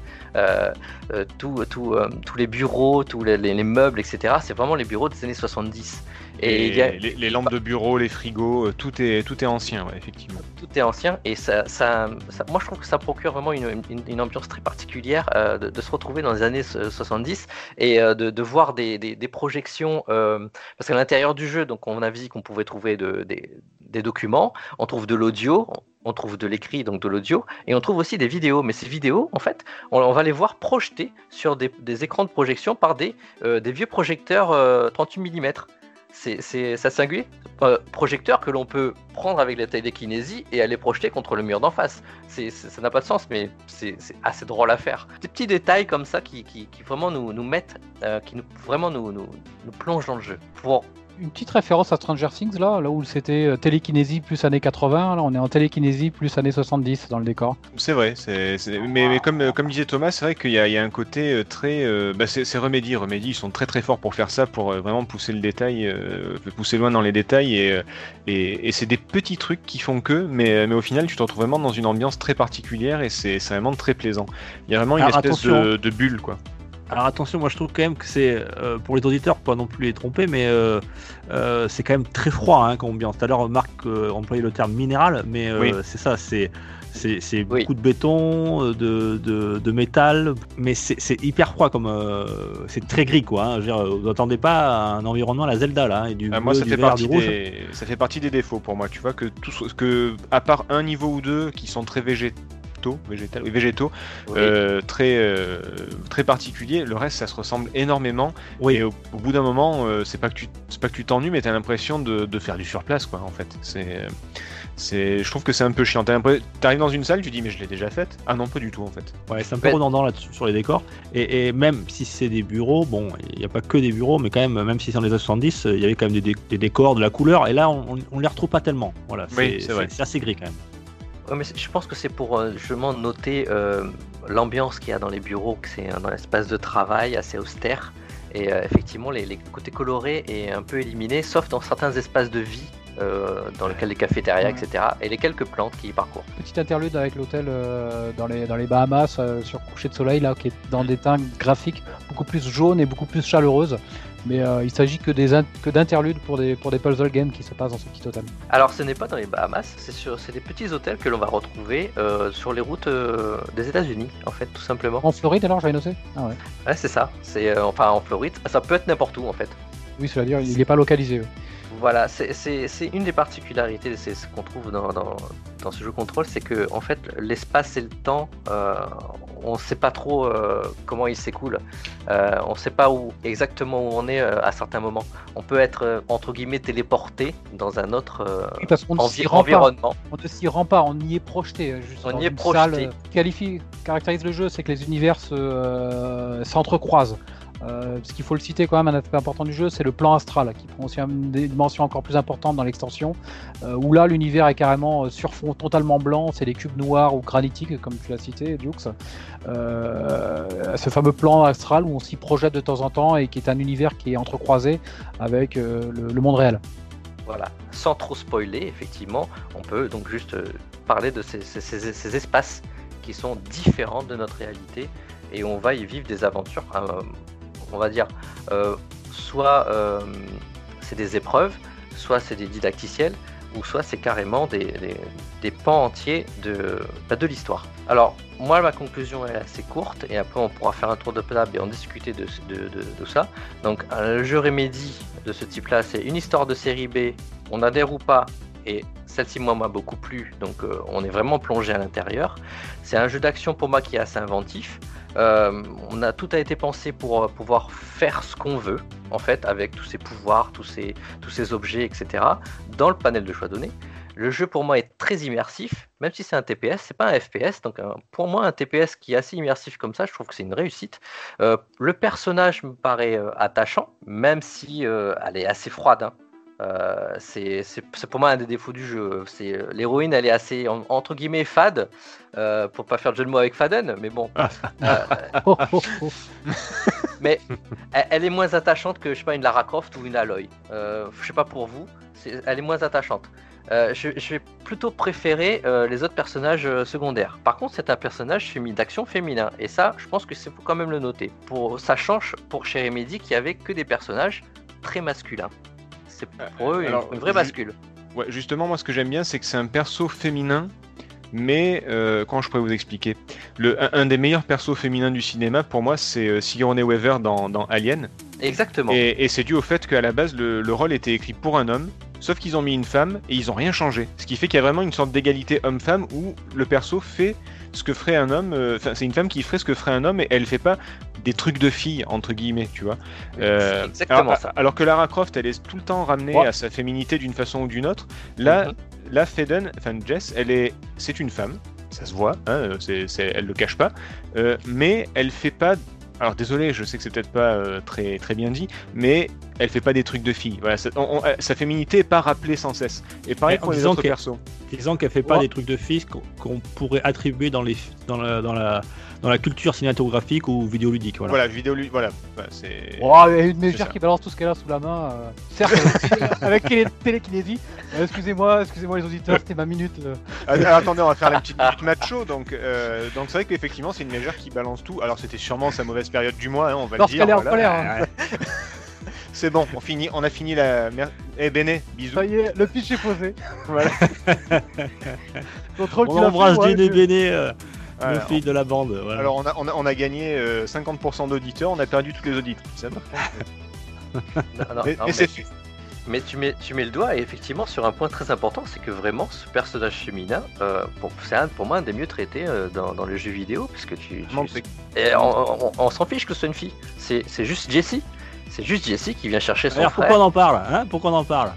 Tous les bureaux, tous les meubles, etc. C'est vraiment les bureaux des années 70. Et Et il y a- les, les lampes de bureau, les frigos, euh, tout est, tout est ancien, ouais, effectivement. tout est ancien et ça, ça, ça- moi je trouve que ça procure vraiment une, une- une ambiance très particulière euh, de, de se retrouver dans les années so- 70 et euh, de, de voir des, des- des projections euh, parce qu'à l'intérieur du jeu donc on a vu qu'on pouvait trouver de- des, des documents on trouve de l'audio on trouve de l'écrit donc de l'audio et on trouve aussi des vidéos mais ces vidéos en fait on, on va les voir projetées sur des, des écrans de projection par des, euh, des vieux projecteurs euh, 38 mm c'est ça singulier euh, projecteur que l'on peut prendre avec la télékinésie et aller projeter contre le mur d'en face. C'est- ça n'a pas de sens, mais c'est, c'est assez drôle à faire. Des petits détails comme ça qui, qui, qui vraiment nous, nous mettent, euh, qui nous, vraiment nous, nous, nous plongent dans le jeu. Pour, Une petite référence à Stranger Things, là, là où c'était euh, télékinésie plus années 80, là on est en télékinésie plus années 70 dans le décor. C'est vrai, c'est, c'est- mais, mais comme, comme disait Thomas, c'est vrai qu'il y, a- il y a un côté euh, très. euh, bah, c'est, c'est Remedy. Remedy, ils sont très très forts pour faire ça, pour vraiment pousser le détail, euh, pousser loin dans les détails. Et, et, et c'est des petits trucs qui font que, mais, mais au final, tu te retrouves vraiment dans une ambiance très particulière et c'est, c'est vraiment très plaisant. Il y a vraiment une Alors, espèce de, de bulle, quoi. Alors attention, moi je trouve quand même que c'est euh, pour les auditeurs, pas non plus les tromper, mais euh, euh, c'est quand même très froid hein, comme ambiance. Tout à l'heure, Marc employait le terme minéral, mais Oui. c'est ça, c'est c'est c'est Oui. beaucoup de béton, de, de, de métal, mais c'est c'est hyper froid comme c'est très gris quoi. hein. Je veux dire, vous n'attendez pas à un environnement à la Zelda là, hein, et du Ah, moi, ça du fait, vert, partie du rouge. des, ça fait partie des défauts pour moi. Tu vois que tout ce que, à part un niveau ou deux qui sont très végétaux, végétal, oui, végétaux, euh, très, euh, très particuliers, le reste ça se ressemble énormément. Oui. Et au, au bout d'un moment, euh, c'est pas que tu, c'est pas que tu t'ennuies, mais t'as l'impression de, de faire du surplace, quoi. En fait, c'est, c'est, je trouve que c'est un peu chiant. T'arrives dans une salle, tu dis mais je l'ai déjà faite. Ah non, pas du tout en fait. Ouais, c'est un peu Ouais. redondant là-dessus sur les décors. Et, et même si c'est des bureaux, bon, il n'y a pas que des bureaux, mais quand même, même si c'est dans les années 70, euh, il y avait quand même des, des décors, de la couleur. Et là, on, on les retrouve pas tellement. Voilà, c'est assez gris quand même. Ouais, mais je pense que c'est pour euh, justement noter euh, l'ambiance qu'il y a dans les bureaux, que c'est un espace de travail assez austère. Et euh, effectivement, les, les côtés colorés est un peu éliminé, sauf dans certains espaces de vie, dans lesquels les cafétérias, Ouais. etc. Et les quelques plantes qui y parcourent. Petite interlude avec l'hôtel dans, les, dans les Bahamas sur coucher de soleil, là, qui est dans des teintes graphiques beaucoup plus jaunes et beaucoup plus chaleureuses. Mais euh, il s'agit que des que d'interludes pour des, pour des puzzle games qui se passent dans ce petit hôtel. Alors, ce n'est pas dans les Bahamas, c'est sur, c'est des petits hôtels que l'on va retrouver euh, sur les routes euh, des États-Unis, en fait, tout simplement. En Floride, alors, j'avais noté Ah ouais. Ouais, c'est ça. C'est euh, enfin en Floride. Ça peut être n'importe où, en fait. Oui, cela dire, il n'est pas localisé. Voilà, c'est- une des particularités, c'est ce qu'on trouve dans, dans, dans ce jeu contrôle, c'est que en fait l'espace et le temps, euh, on ne sait pas trop euh, comment ils s'écoulent. Euh, on ne sait pas où exactement où on est à certains moments. On peut être entre guillemets téléporté dans un autre Oui, parce envi- pas. environnement. On ne s'y rend pas, on y est projeté. Juste On y est projeté. salle, qualifie, caractérise le jeu, c'est que les univers se, euh, s'entrecroisent. Euh, ce qu'il faut le citer quand même, un aspect important du jeu, c'est le plan astral, qui prend aussi une des dimensions encore plus importantes dans l'extension, euh, où là l'univers est carrément euh, sur fond totalement blanc, c'est des cubes noirs ou granitiques, comme tu l'as cité, Dukes. Euh, ce fameux plan astral où on s'y projette de temps en temps et qui est un univers qui est entrecroisé avec le- monde réel. Voilà, sans trop spoiler, effectivement, on peut donc juste parler de ces, ces- ces- ces espaces qui sont différents de notre réalité et on va y vivre des aventures, on va dire, euh, soit euh, c'est des épreuves, soit c'est des didacticiels, ou soit c'est carrément des, pans entiers de, bah, de l'histoire. Alors, moi, ma conclusion est assez courte, et après on pourra faire un tour de table et en discuter de, ça. Donc, un jeu Remedy de ce type-là, c'est une histoire de série B, on adhère ou pas, et celle-ci, moi, m'a beaucoup plu, donc euh, on est vraiment plongé à l'intérieur. C'est un jeu d'action pour moi qui est assez inventif. Euh, on a tout a été pensé pour euh, pouvoir faire ce qu'on veut, en fait, avec tous ces pouvoirs, tous ces, objets, etc., dans le panel de choix donné. Le jeu pour moi est très immersif, même si c'est un TPS, c'est pas un FPS. Donc un- pour moi, un TPS qui est assez immersif comme ça, je trouve que c'est une réussite. Euh, le personnage me paraît euh, attachant, même si euh, elle est assez froide. hein. Euh, c'est pour moi un des défauts du jeu. C'est euh, l'héroïne, elle est assez en- entre guillemets fade, euh, pour pas faire de jeu de mots avec Faden, mais bon. Euh, Oh, oh, oh. mais elle, est moins attachante que je sais pas une Lara Croft ou une Aloy. Je sais pas pour vous, elle est moins attachante. Je, je vais plutôt préférer les autres personnages secondaires. Par contre, c'est un personnage d'action féminin, et ça, je pense que c'est faut quand même le noter. Pour ça change pour chez Remedy qui avait que des personnages très masculins. C'est pour eux une, alors, une vraie bascule. Ouais, justement, moi, ce que j'aime bien, c'est que c'est un perso féminin, mais euh, comment je pourrais vous expliquer? Le, un, un des meilleurs persos féminins du cinéma, pour moi, c'est euh, Sigourney Weaver dans, dans Alien. Exactement. Et, et c'est dû au fait qu'à la base, le, le rôle était écrit pour un homme, sauf qu'ils ont mis une femme et ils ont rien changé. Ce qui fait qu'il y a vraiment une sorte d'égalité homme-femme où le perso fait ce que ferait un homme. euh, Enfin, c'est une femme qui ferait ce que ferait un homme et elle fait pas des trucs de fille entre guillemets, tu vois. Euh, exactement alors, ça. alors que Lara Croft, elle est tout le temps ramenée Ouais. à sa féminité d'une façon ou d'une autre. Là, Mhm. là, Faden, enfin Jess, elle est, c'est une femme, ça se voit, hein, c'est- elle le cache pas, euh, mais elle fait pas. Alors désolé, je sais que c'est peut-être pas euh, très très bien dit, mais elle fait pas des trucs de fille. Voilà, ça- on- on- euh, sa féminité est pas rappelée sans cesse. Et pareil Mais en pour les autres persos. Disons qu'elle fait pas Ouais. des trucs de fils qu'on qu'on pourrait attribuer dans, les, dans, la, dans, la, dans la culture cinématographique ou vidéoludique. Voilà. Voilà, vidéo, lui- voilà, Voilà, c'est. Oh, il y a une ça. qui balance tout ce qu'elle a sous la main. euh, certes, avec télé- télékinésie. Euh, excusez-moi, excusez-moi les auditeurs, c'était ma minute. euh. Ah, alors, attendez, on va faire la petite minute macho. Donc, euh, donc c'est vrai qu'effectivement, c'est une mégère qui balance tout. Alors, c'était sûrement sa mauvaise période du mois, hein, on va le Lorsqu'elle dire. est en voilà. colère. hein. C'est bon, on finit, on a fini la. Eh Béné, bisous. Ça y est, le pitch est posé. Voilà. On embrasse Béné, euh, Nos filles de la bande. Voilà. Alors on a, on a, on a gagné euh, 50% d'auditeurs, on a perdu toutes les auditrices. Non, non, mais non, mais c'est fait. Mais tu mets, tu mets le doigt et effectivement sur un point très important, c'est que vraiment ce personnage féminin, euh, bon, c'est un- pour moi un des mieux traités euh, dans, dans les jeux vidéo, puisque tu, tu- et on, on- on s'en fiche que ce soit une fille. C'est c'est juste Jessie, c'est juste Jessie qui vient chercher son Alors frère. pourquoi on en parle hein Pourquoi on en parle?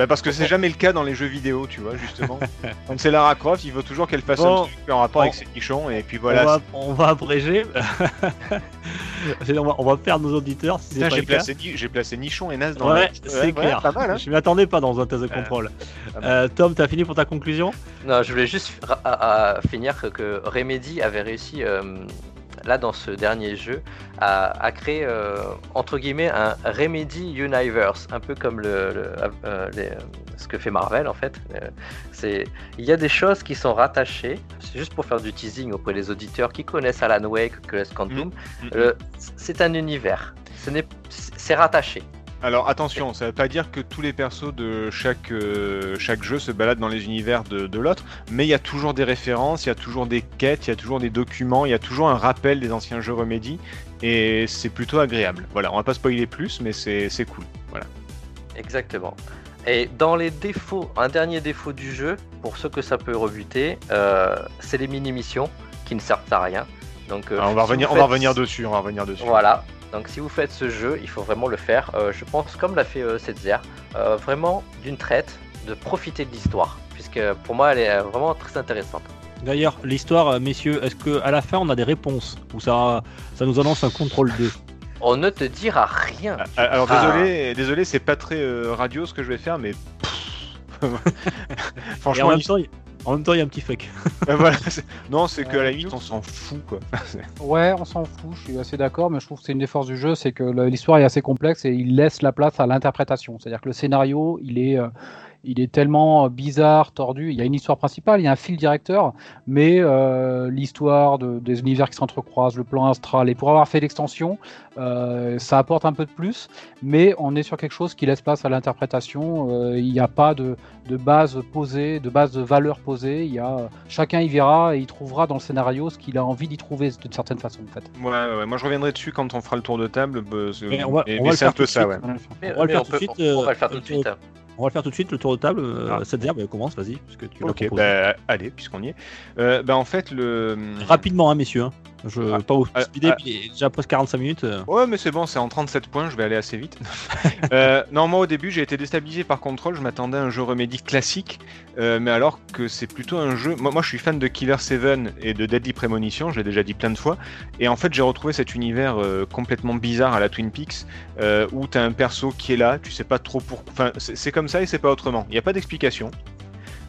Bah parce que c'est jamais le cas dans les jeux vidéo, tu vois, justement. Quand c'est Lara Croft, il faut toujours qu'elle fasse Bon. un truc en rapport avec ses nichons, et puis on, voilà. va, on va abréger. On, va, on va perdre nos auditeurs si c'est Putain, pas j'ai placé, ni- j'ai placé nichon et nas dans Ouais, le... c'est clair. pas mal, hein. Je m'y attendais pas dans un test de contrôle. pas mal. Euh, Tom, t'as fini pour ta conclusion? Non, je voulais juste ra- à- à finir que, que Remedy avait réussi, euh, là dans ce dernier jeu, à créer euh, entre guillemets un Remedy Universe, un peu comme le, le- euh, les- ce que fait Marvel en fait. Euh, c'est, il y a des choses qui sont rattachées, c'est juste pour faire du teasing auprès des auditeurs qui connaissent Alan Wake, que Quantum. Mhm. Euh, c'est un univers, c'est rattaché. Alors attention, ça veut pas dire que tous les persos de chaque, euh, chaque jeu se baladent dans les univers de, de l'autre, mais il y a toujours des références, il y a toujours des quêtes, il y a toujours des documents, il y a toujours un rappel des anciens jeux Remedy, et c'est plutôt agréable. Voilà, on va pas spoiler plus, mais c'est c'est cool. Voilà. Exactement. Et dans les défauts, un dernier défaut du jeu, pour ceux que ça peut rebuter, euh, c'est les mini-missions qui ne servent à rien. Donc, euh, Alors, on va revenir, on va revenir dessus, on va revenir dessus. Voilà. Donc si vous faites ce jeu, il faut vraiment le faire, euh, je pense, comme l'a fait euh, Setzer, euh, vraiment d'une traite, de profiter de l'histoire. Puisque pour moi, elle est euh, vraiment très intéressante. D'ailleurs, l'histoire, messieurs, est-ce que à la fin on a des réponses? Ou ça, ça nous annonce un contrôle 2 On ne te dira rien. Ah, Alors Ah. désolé, désolé, c'est pas très euh, radio ce que je vais faire, mais Et en franchement, même temps, en même temps, il y a un petit fuck. Euh, voilà, non, c'est que à la Euh, limite on s'en fout quoi. Ouais, on s'en fout, je suis assez d'accord, mais je trouve que c'est une des forces du jeu, c'est que l'histoire est assez complexe et il laisse la place à l'interprétation. C'est-à-dire que le scénario, il est, euh, il est tellement bizarre, tordu. Il y a une histoire principale, il y a un fil directeur, mais euh, l'histoire de- des univers qui s'entrecroisent, le plan astral, et pour avoir fait l'extension, euh, ça apporte un peu de plus, mais on est sur quelque chose qui laisse place à l'interprétation. Euh, il n'y a pas de, de base posée, de base de valeur posée. Il y a, chacun y verra et il trouvera dans le scénario ce qu'il a envie d'y trouver d'une certaine façon, en fait. Ouais, ouais, moi je reviendrai dessus quand on fera le tour de table. bah, Mais on va- mais- on mais va le c'est faire un peu ça, ouais. On va le faire tout de suite, on, va euh, le faire tout de suite. On va le faire tout de suite, le tour de table. Euh, Ah. Cette herbe, commence, vas-y, puisque tu Ok, bah allez, puisqu'on y est. Euh, bah en fait le. Rapidement, hein, messieurs. hein. Je Ah, pas vous ah, speeder, ah. puis il est déjà presque 45 minutes. euh. Ouais, mais c'est bon, c'est en 37 points, je vais aller assez vite. euh, non, moi au début, j'ai été déstabilisé par contrôle, je m'attendais à un jeu Remedy classique, euh, mais alors que c'est plutôt un jeu. Moi, moi, je suis fan de Killer 7 et de Deadly Premonition, je l'ai déjà dit plein de fois, et en fait, j'ai retrouvé cet univers euh, complètement bizarre à la Twin Peaks, euh, où t'as un perso qui est là, tu sais pas trop pourquoi. Enfin, c'est c'est comme ça et c'est pas autrement. Il n'y a pas d'explication.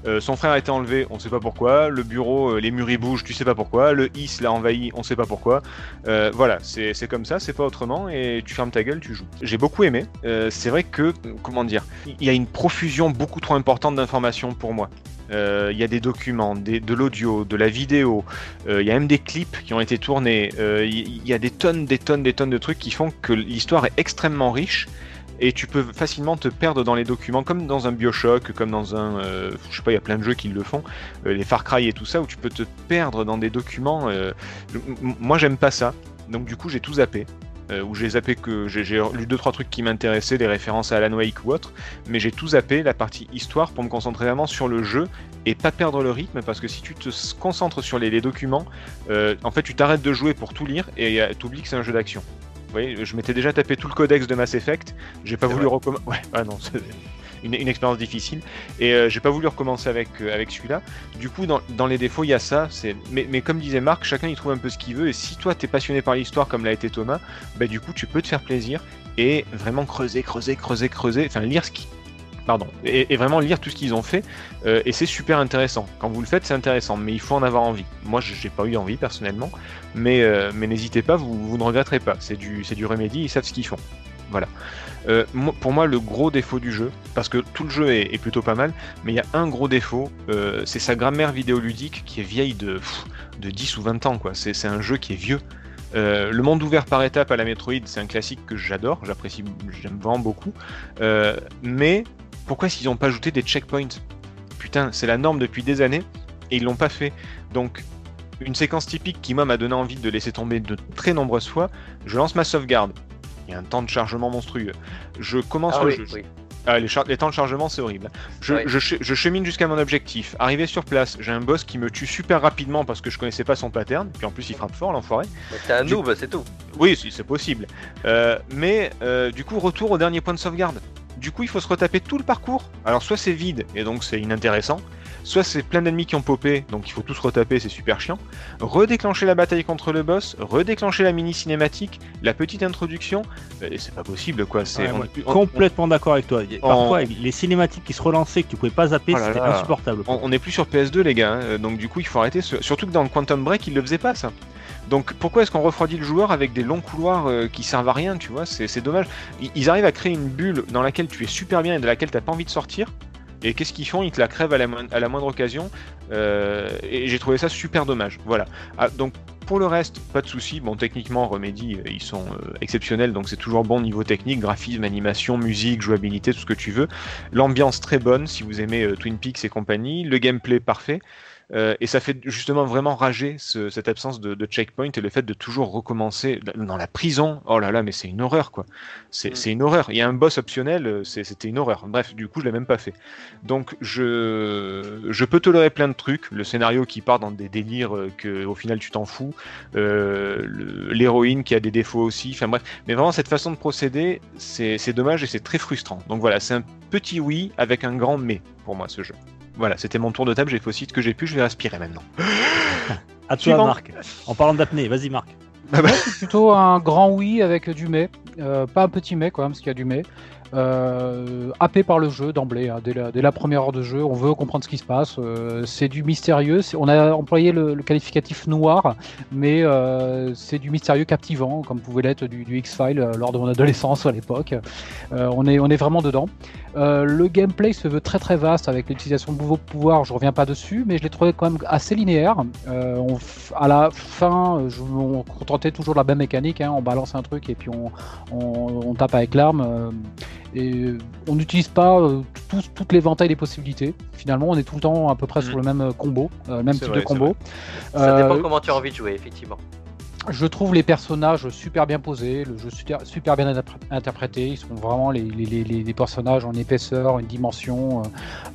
Euh, son frère a été enlevé, on sait pas pourquoi. Le bureau, euh, les murs y bougent, tu sais pas pourquoi. Le is l'a envahi, on sait pas pourquoi. Euh, voilà, c'est comme ça, c'est pas autrement. Et tu fermes ta gueule, tu joues. J'ai beaucoup aimé. C'est vrai que, comment dire, il y a une profusion beaucoup trop importante d'informations pour moi. Il y a des documents, de l'audio, de la vidéo. Il y a même des clips qui ont été tournés. Il y, y a des tonnes, des tonnes, des tonnes de trucs qui font que l'histoire est extrêmement riche et tu peux facilement te perdre dans les documents, comme dans un Bioshock, comme dans un, euh, je sais pas, il y a plein de jeux qui le font, euh, les Far Cry et tout ça, où tu peux te perdre dans des documents. euh, moi, j'aime pas ça, donc du coup, j'ai tout zappé. Où j'ai zappé que j'ai lu deux trois trucs qui m'intéressaient, des références à Alan Wake ou autre, mais j'ai tout zappé la partie histoire pour me concentrer vraiment sur le jeu et pas perdre le rythme parce que si tu te concentres sur les, les documents, en fait tu t'arrêtes de jouer pour tout lire et tu oublies que c'est un jeu d'action. Voyez, je m'étais déjà tapé tout le codex de Mass Effect, j'ai pas voulu recommencer. Ouais, ah non, c'est une, une expérience difficile. Et euh, j'ai pas voulu recommencer avec, euh, avec celui-là. Du coup, dans, dans les défauts, il y a ça. C'est... Mais, mais comme disait Marc, chacun y trouve un peu ce qu'il veut. Et si toi, t'es passionné par l'histoire comme l'a été Thomas, bah, du coup, tu peux te faire plaisir et vraiment creuser, creuser, creuser, creuser. Enfin, lire ce qui. Et, vraiment lire tout ce qu'ils ont fait. Euh, et c'est super intéressant. Quand vous le faites, c'est intéressant. Mais il faut en avoir envie. Moi, j'ai pas eu envie personnellement. Mais, euh, mais n'hésitez pas, vous, ne regretterez pas. C'est du, c'est du Remedy, ils savent ce qu'ils font. Voilà. Euh, pour moi, le gros défaut du jeu, parce que tout le jeu est, plutôt pas mal, mais il y a un gros défaut, c'est sa grammaire vidéoludique qui est vieille de, de 10 ou 20 ans. quoi. C'est c'est un jeu qui est vieux. Le monde ouvert par étapes à la Metroid, c'est un classique que j'adore, j'apprécie, j'aime vraiment beaucoup. Mais pourquoi est-ce qu'ils n'ont pas ajouté des checkpoints Putain, c'est la norme depuis des années et ils l'ont pas fait. Donc, une séquence typique qui moi m'a donné envie de laisser tomber de très nombreuses fois, je lance ma sauvegarde. Il y a un temps de chargement monstrueux. Je commence Ah le oui, jeu. oui. Ah, les, temps de chargement, c'est horrible. Je, Ouais. je che- je chemine jusqu'à mon objectif. Arrivé sur place, j'ai un boss qui me tue super rapidement parce que je connaissais pas son pattern. Puis en plus, il frappe fort, l'enfoiré. Mais T'es un Du- noob, c'est tout. Oui, si, c'est possible. Euh, mais euh, du coup, retour au dernier point de sauvegarde. Du coup, il faut se retaper tout le parcours. Alors, soit c'est vide et donc c'est inintéressant, soit c'est plein d'ennemis qui ont popé, donc il faut tous retaper, c'est super chiant. Redéclencher la bataille contre le boss, redéclencher la mini cinématique, la petite introduction, euh, et c'est pas possible quoi. C'est Ouais, on ouais, est plus- on- Complètement d'accord avec toi. Parfois, les cinématiques qui se relançaient, que tu pouvais pas zapper, Oh c'était insupportable. on, on n'est plus sur PS2 les gars, hein, euh, donc du coup il faut arrêter. ce- Surtout que dans le Quantum Break, il le faisait pas ça. Donc pourquoi est-ce qu'on refroidit le joueur avec des longs couloirs euh, qui servent à rien, tu vois? C'est dommage. Ils, arrivent à créer une bulle dans laquelle tu es super bien et de laquelle t'as pas envie de sortir. Et qu'est-ce qu'ils font? Ils te la crèvent à la, moindre occasion. euh, et j'ai trouvé ça super dommage. Voilà. Ah, donc pour le reste, pas de souci. Bon, techniquement, Remedy, euh, ils sont exceptionnels, donc c'est toujours bon niveau technique, graphisme, animation, musique, jouabilité, tout ce que tu veux. L'ambiance très bonne si vous aimez Twin Peaks et compagnie. Le gameplay parfait. Euh, et ça fait justement vraiment rager ce- cette absence de, de checkpoint et le fait de toujours recommencer dans la prison. Oh là là, mais c'est une horreur quoi. C'est Mm. une horreur. Il y a un boss optionnel, euh, c'était une horreur. Bref, du coup, je l'ai même pas fait. Donc, je, je peux tolérer plein de trucs. Le scénario qui part dans des délires euh, que au final tu t'en fous. Euh, L'héroïne qui a des défauts aussi. Enfin bref. Mais vraiment, cette façon de procéder, c'est dommage et c'est très frustrant. Donc voilà, c'est un petit oui avec un grand mais pour moi ce jeu. Voilà, c'était mon tour de table, j'ai fait aussi ce que j'ai pu, je vais respirer maintenant. À toi, Suivant. Marc? En parlant d'apnée, vas-y, Marc. C'est plutôt un grand oui avec du mais, Euh, pas un petit mais quand même, parce qu'il y a du mais. Euh, happé par le jeu d'emblée, hein, dès, la, dès la première heure de jeu, on veut comprendre ce qui se passe. euh, c'est du mystérieux. On a employé le, le qualificatif noir, mais euh, c'est du mystérieux captivant, comme pouvait l'être du, du X-File euh, lors de mon adolescence à l'époque. Euh, on, est, on est vraiment dedans. Euh, le gameplay se veut très très vaste avec l'utilisation de nouveaux pouvoirs. Je reviens pas dessus, mais je l'ai trouvé quand même assez linéaire. Euh, on à la fin, je, on contentait toujours de la même mécanique. hein, on balance un truc et puis on, on, on tape avec l'arme. euh, et on n'utilise pas euh, tous- toute l'éventail des possibilités. Finalement, on est tout le temps à peu près sur le même euh, combo, euh, le même type vrai, de combo. Ça dépend Euh, comment tu as envie de jouer, effectivement. Je trouve les personnages super bien posés, le jeu super, bien interpr- interprété. Ils sont vraiment les, personnages en épaisseur, une dimension. euh,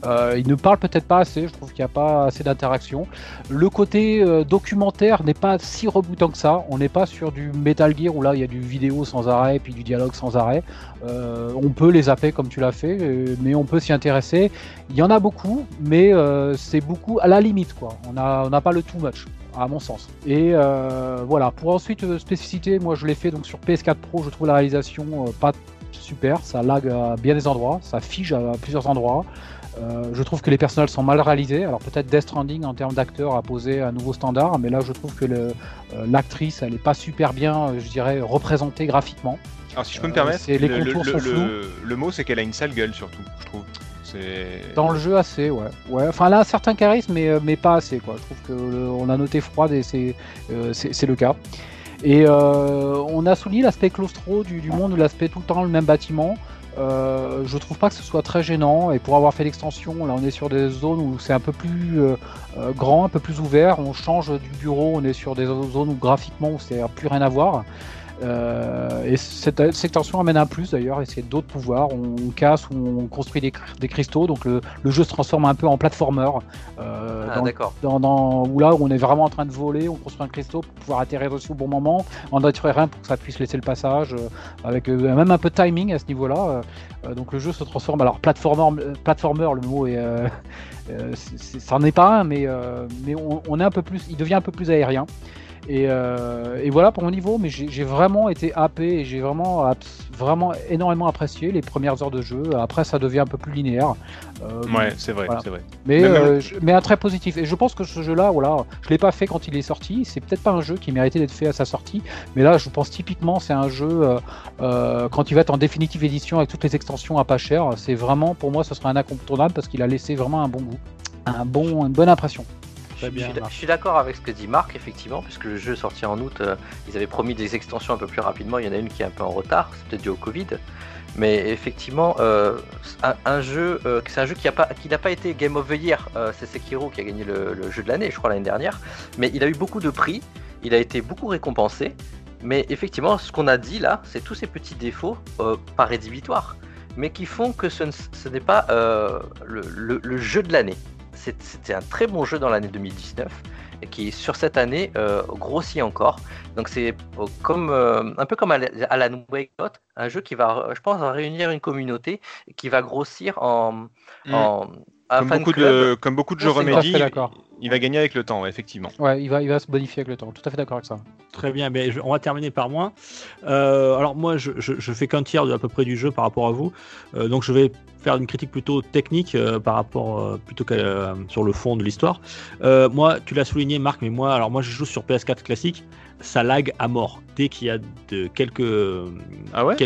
euh, ils ne parlent peut-être pas assez, je trouve qu'il n'y a pas assez d'interaction. Le côté euh, documentaire n'est pas si reboutant que ça. On n'est pas sur du Metal Gear où là il y a du vidéo sans arrêt et puis du dialogue sans arrêt. Euh, on peut les zapper comme tu l'as fait, euh, mais on peut s'y intéresser. Il y en a beaucoup, mais euh, c'est beaucoup à la limite. quoi. On n'a pas le too much à mon sens. Et voilà, pour ensuite spécificité, moi je l'ai fait donc sur PS4 Pro, je trouve la réalisation pas super, ça lag à bien des endroits, ça fige à plusieurs endroits. Je trouve que les personnages sont mal réalisés. Alors peut-être Death Stranding en termes d'acteurs a posé un nouveau standard, mais là je trouve que l'actrice elle est pas super bien, je dirais, représentée graphiquement. Alors si je peux me Euh, permettre, c'est- les le, contours le- sont le- flous. le mot c'est qu'elle a une sale gueule surtout, je trouve. Dans le jeu assez, ouais. ouais. Enfin là, certain charisme, mais, euh, mais pas assez, quoi. Je trouve que le- on a noté froide et c'est euh, le cas. Et euh, on a souligné l'aspect claustro du, du monde, l'aspect tout le temps le même bâtiment. Euh, je trouve pas que ce soit très gênant et pour avoir fait l'extension, là on est sur des zones où c'est un peu plus euh, grand, un peu plus ouvert. On change du bureau, on est sur des zones où graphiquement où c'est plus rien à voir. Euh, et cette, cette extension amène un plus d'ailleurs, et c'est d'autres pouvoirs. On, casse ou on construit des, cr- des cristaux, donc le, le jeu se transforme un peu en platformer. Euh, Ah, d'accord. dans, dans- où là on est vraiment en train de voler, on construit un cristaux pour pouvoir atterrir dessus au bon moment, en détruire un pour que ça puisse laisser le passage, euh, avec même un peu de timing à ce niveau-là. donc le jeu se transforme. Alors platformer, platformer le mot est, ça n'en est pas un, mais, mais on, on est un peu plus, il devient un peu plus aérien. Et, euh, et voilà pour mon niveau, mais j'ai vraiment été happé et j'ai vraiment, vraiment énormément apprécié les premières heures de jeu. Après, ça devient un peu plus linéaire. Euh, Ouais, c'est vrai, Voilà. c'est vrai. mais, euh, je- mais un très positif. Et je pense que ce jeu-là, voilà, je l'ai pas fait quand il est sorti. C'est peut-être pas un jeu qui méritait d'être fait à sa sortie. Mais là, je pense typiquement, c'est un jeu quand il va être en définitive édition avec toutes les extensions à pas cher. C'est vraiment, pour moi, ce sera un incontournable parce qu'il a laissé vraiment un bon goût, un bon, une bonne impression. Très Je bien, suis je d'accord avec ce que dit Marc, effectivement, puisque le jeu est sorti en août, euh, ils avaient promis des extensions un peu plus rapidement. Il y en a une qui est un peu en retard, c'est peut-être dû au Covid. Mais effectivement, euh, un, un jeu, euh, c'est un jeu qui pas, n'a pas été Game of the Year. c'est Sekiro qui a gagné le, le jeu de l'année, je crois l'année dernière. Mais il a eu beaucoup de prix, il a été beaucoup récompensé. Mais effectivement, ce qu'on a dit là, c'est tous ces petits défauts, pas rédhibitoires, mais qui font que ce, ne- ce n'est pas le, le- le jeu de l'année. C'était un très bon jeu dans l'année 2019 et qui sur cette année euh, grossit encore. Donc c'est euh, comme euh, un peu comme Al- Alan Wake, un jeu qui va, je pense, réunir une communauté qui va grossir en, Mm. en un Comme fan beaucoup, club. de, comme beaucoup de jeux Remedy. Il va gagner avec le temps, effectivement. Ouais, il va, il va se bonifier avec le temps. Tout à fait d'accord avec ça. Très bien, mais je- on va terminer par moi. Euh, alors moi, je, je, je fais qu'un tiers de, à peu près du jeu par rapport à vous, Euh, donc je vais faire une critique plutôt technique euh, par rapport euh, plutôt que euh, sur le fond de l'histoire. Euh, moi, tu l'as souligné, Marc, mais moi, alors moi, je joue sur PS4 classique, ça lag à mort dès qu'il y a de quelques Ah ouais?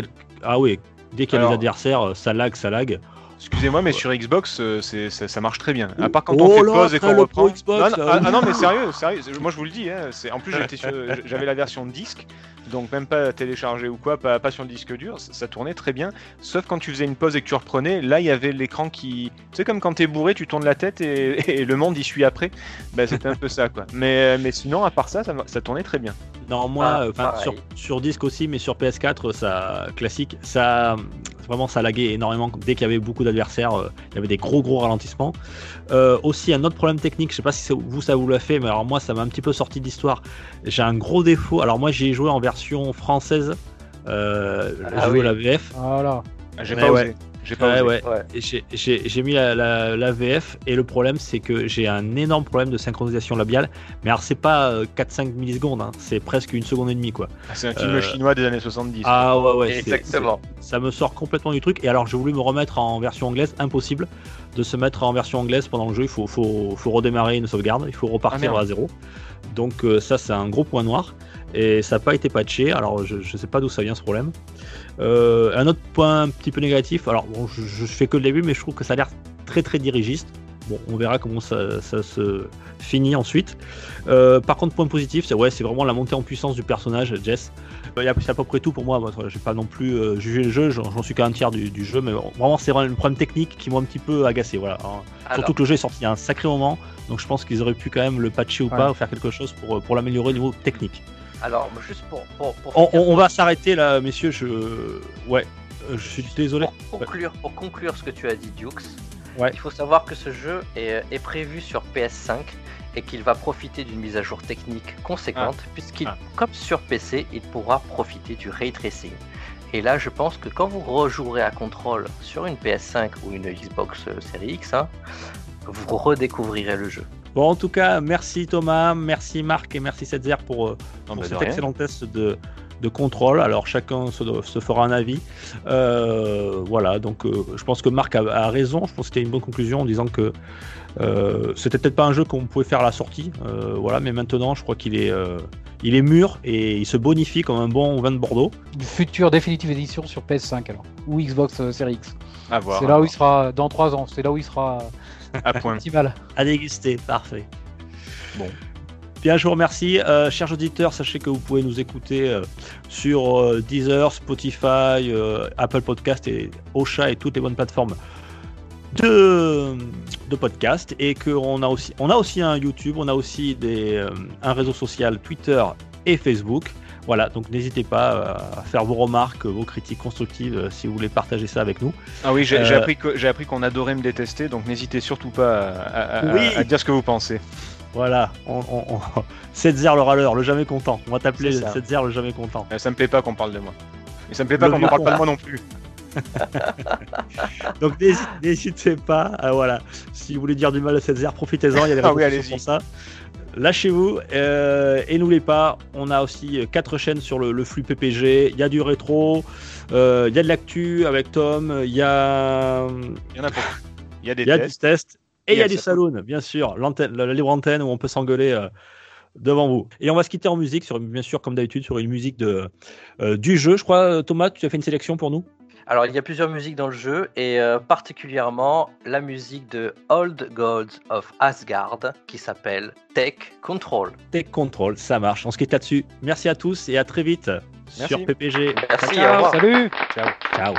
ah oui, dès qu'il y a Alors- des adversaires, ça lag, ça lag. Excusez-moi, mais sur Xbox, euh, c'est- ça, ça marche très bien. À part quand Oh on fait là, pause et qu'on reprend. Xbox, non, ah, ah non, mais sérieux, sérieux. Moi, je vous le dis. Hein, c'est- en plus, j'étais sur- j'avais la version disque, donc même pas téléchargé ou quoi, pas, pas sur le disque dur. Ça, ça tournait très bien. Sauf quand tu faisais une pause et que tu reprenais, là, il y avait l'écran qui. Tu sais, comme quand t'es bourré, tu tournes la tête et, et le monde y suit après. Bah, c'était un peu ça, quoi. Mais, mais sinon, à part ça, ça, ça tournait très bien. Non, moi, Ah, euh, sur, sur disque aussi, mais sur PS4, ça classique, ça vraiment ça laguait énormément dès qu'il y avait beaucoup d'adversaires. euh, il y avait des gros gros ralentissements. Euh, aussi un autre problème technique, je sais pas si vous ça vous l'a fait, mais alors moi ça m'a un petit peu sorti d'histoire. J'ai un gros défaut. Alors moi j'ai joué en version française. Euh, Ah j'ai joué oui. la VF. Voilà. Ah, J'ai pas ouais. J'ai pas Ouais, J'ai j'ai- j'ai mis la, la- la VF et le problème c'est que j'ai un énorme problème de synchronisation labiale. Mais alors c'est pas euh, 4-5 millisecondes, hein, c'est presque une seconde et demie quoi. Ah, C'est un film Euh, chinois des années 70. Ah ouais ouais. c'est- Exactement. Ça me sort complètement du truc. Et alors j'ai voulu me remettre en version anglaise, impossible de se mettre en version anglaise pendant le jeu. Il faut, faut, faut redémarrer une sauvegarde, il faut Ah, repartir merde. à zéro. Donc euh, ça c'est un gros point noir. Et ça n'a pas été patché. Alors je, je sais pas d'où ça vient ce problème. Euh, un autre point un petit peu négatif. Alors bon, je, je fais que le début, mais je trouve que ça a l'air très très dirigiste. Bon, on verra comment ça, ça se finit ensuite. Euh, par contre, point positif, c'est ouais, c'est vraiment la montée en puissance du personnage, Jess. Euh, il y a- C'est à peu près tout pour moi. moi je vais pas non plus euh, juger le jeu, j'en suis qu'à un tiers du, du jeu, mais vraiment, c'est vraiment un problème technique qui m'a un petit peu agacé. Voilà. hein. Alors, Surtout que le jeu est sorti il y a un sacré moment, donc je pense qu'ils auraient pu quand même le patcher ou Ouais. pas, ou faire quelque chose pour, pour l'améliorer au niveau technique. Alors, juste pour, pour, pour On, va s'arrêter là, messieurs. Je, ouais, Euh, je suis désolé. Pour conclure, pour conclure ce que tu as dit, Dukes, Ouais. il faut savoir que ce jeu est, est prévu sur PS5 et qu'il va profiter d'une mise à jour technique conséquente, puisqu'il, Ah. comme sur PC, il pourra profiter du ray tracing. Et là, je pense que quand vous rejouerez à contrôle sur une PS5 ou une Xbox euh, Series X, hein, vous redécouvrirez le jeu. Bon, en tout cas, merci Thomas, merci Marc et merci Setzer pour, euh, Non, pour bah, de cet excellent test de, de contrôle. Alors chacun se, se fera un avis. Euh, voilà, donc euh, je pense que Marc a, a raison. Je pense que c'était une bonne conclusion en disant que euh, c'était peut-être pas un jeu qu'on pouvait faire à la sortie. Euh, voilà, mais maintenant je crois qu'il est, euh, il est mûr et il se bonifie comme un bon vin de Bordeaux. Une future définitive édition sur PS5 alors. Ou Xbox Series X. À voir. c'est là où il sera dans 3 ans. C'est là où il sera À point. optimal. À déguster, parfait. Bon. Bien, je vous remercie. Euh, chers auditeurs, sachez que vous pouvez nous écouter euh, sur euh, Deezer, Spotify, euh, Apple Podcast et Ocha et toutes les bonnes plateformes de, de podcast. Et qu'on a aussi, on a aussi un YouTube, on a aussi des, euh, un réseau social Twitter et Facebook. Voilà, donc n'hésitez pas euh, à faire vos remarques, vos critiques constructives euh, si vous voulez partager ça avec nous. Ah oui, j'ai Euh, appris j'ai appris qu'on adorait me détester, donc n'hésitez surtout pas à, à- à- Oui. à dire ce que vous pensez. Voilà, on, on, on... Setzer le râleur, le jamais content. On va t'appeler C'est ça. Setzer le jamais content. Ça me plaît pas qu'on parle de moi. Et ça me plaît pas qu'on ne parle pas de moi non plus. Donc n'hési- n'hésitez pas, à, voilà, si vous voulez dire du mal à Setzer, profitez-en, il y a des Ah oui, pour ça. Lâchez-vous euh, et n'oubliez pas, on a aussi euh, quatre chaînes sur le, le flux PPG. Il y a du rétro, euh, il y a de l'actu avec Tom, il y a, Il y en a. Il y a des il y a tests. du test et il y a du Saloon. bien sûr, l'antenne- la, libre antenne où on peut s'engueuler euh, devant vous. Et on va se quitter en musique, sur, bien sûr, comme d'habitude, sur une musique de, du jeu. Je crois, Thomas, tu as fait une sélection pour nous? Alors, il y a plusieurs musiques dans le jeu, et euh, particulièrement la musique de Old Gods of Asgard, qui s'appelle Tech Control. Tech Control, ça marche. On se quitte là-dessus. Merci à tous et à très vite sur. PPG. Merci, Ciao, au revoir. Salut ciao. ciao.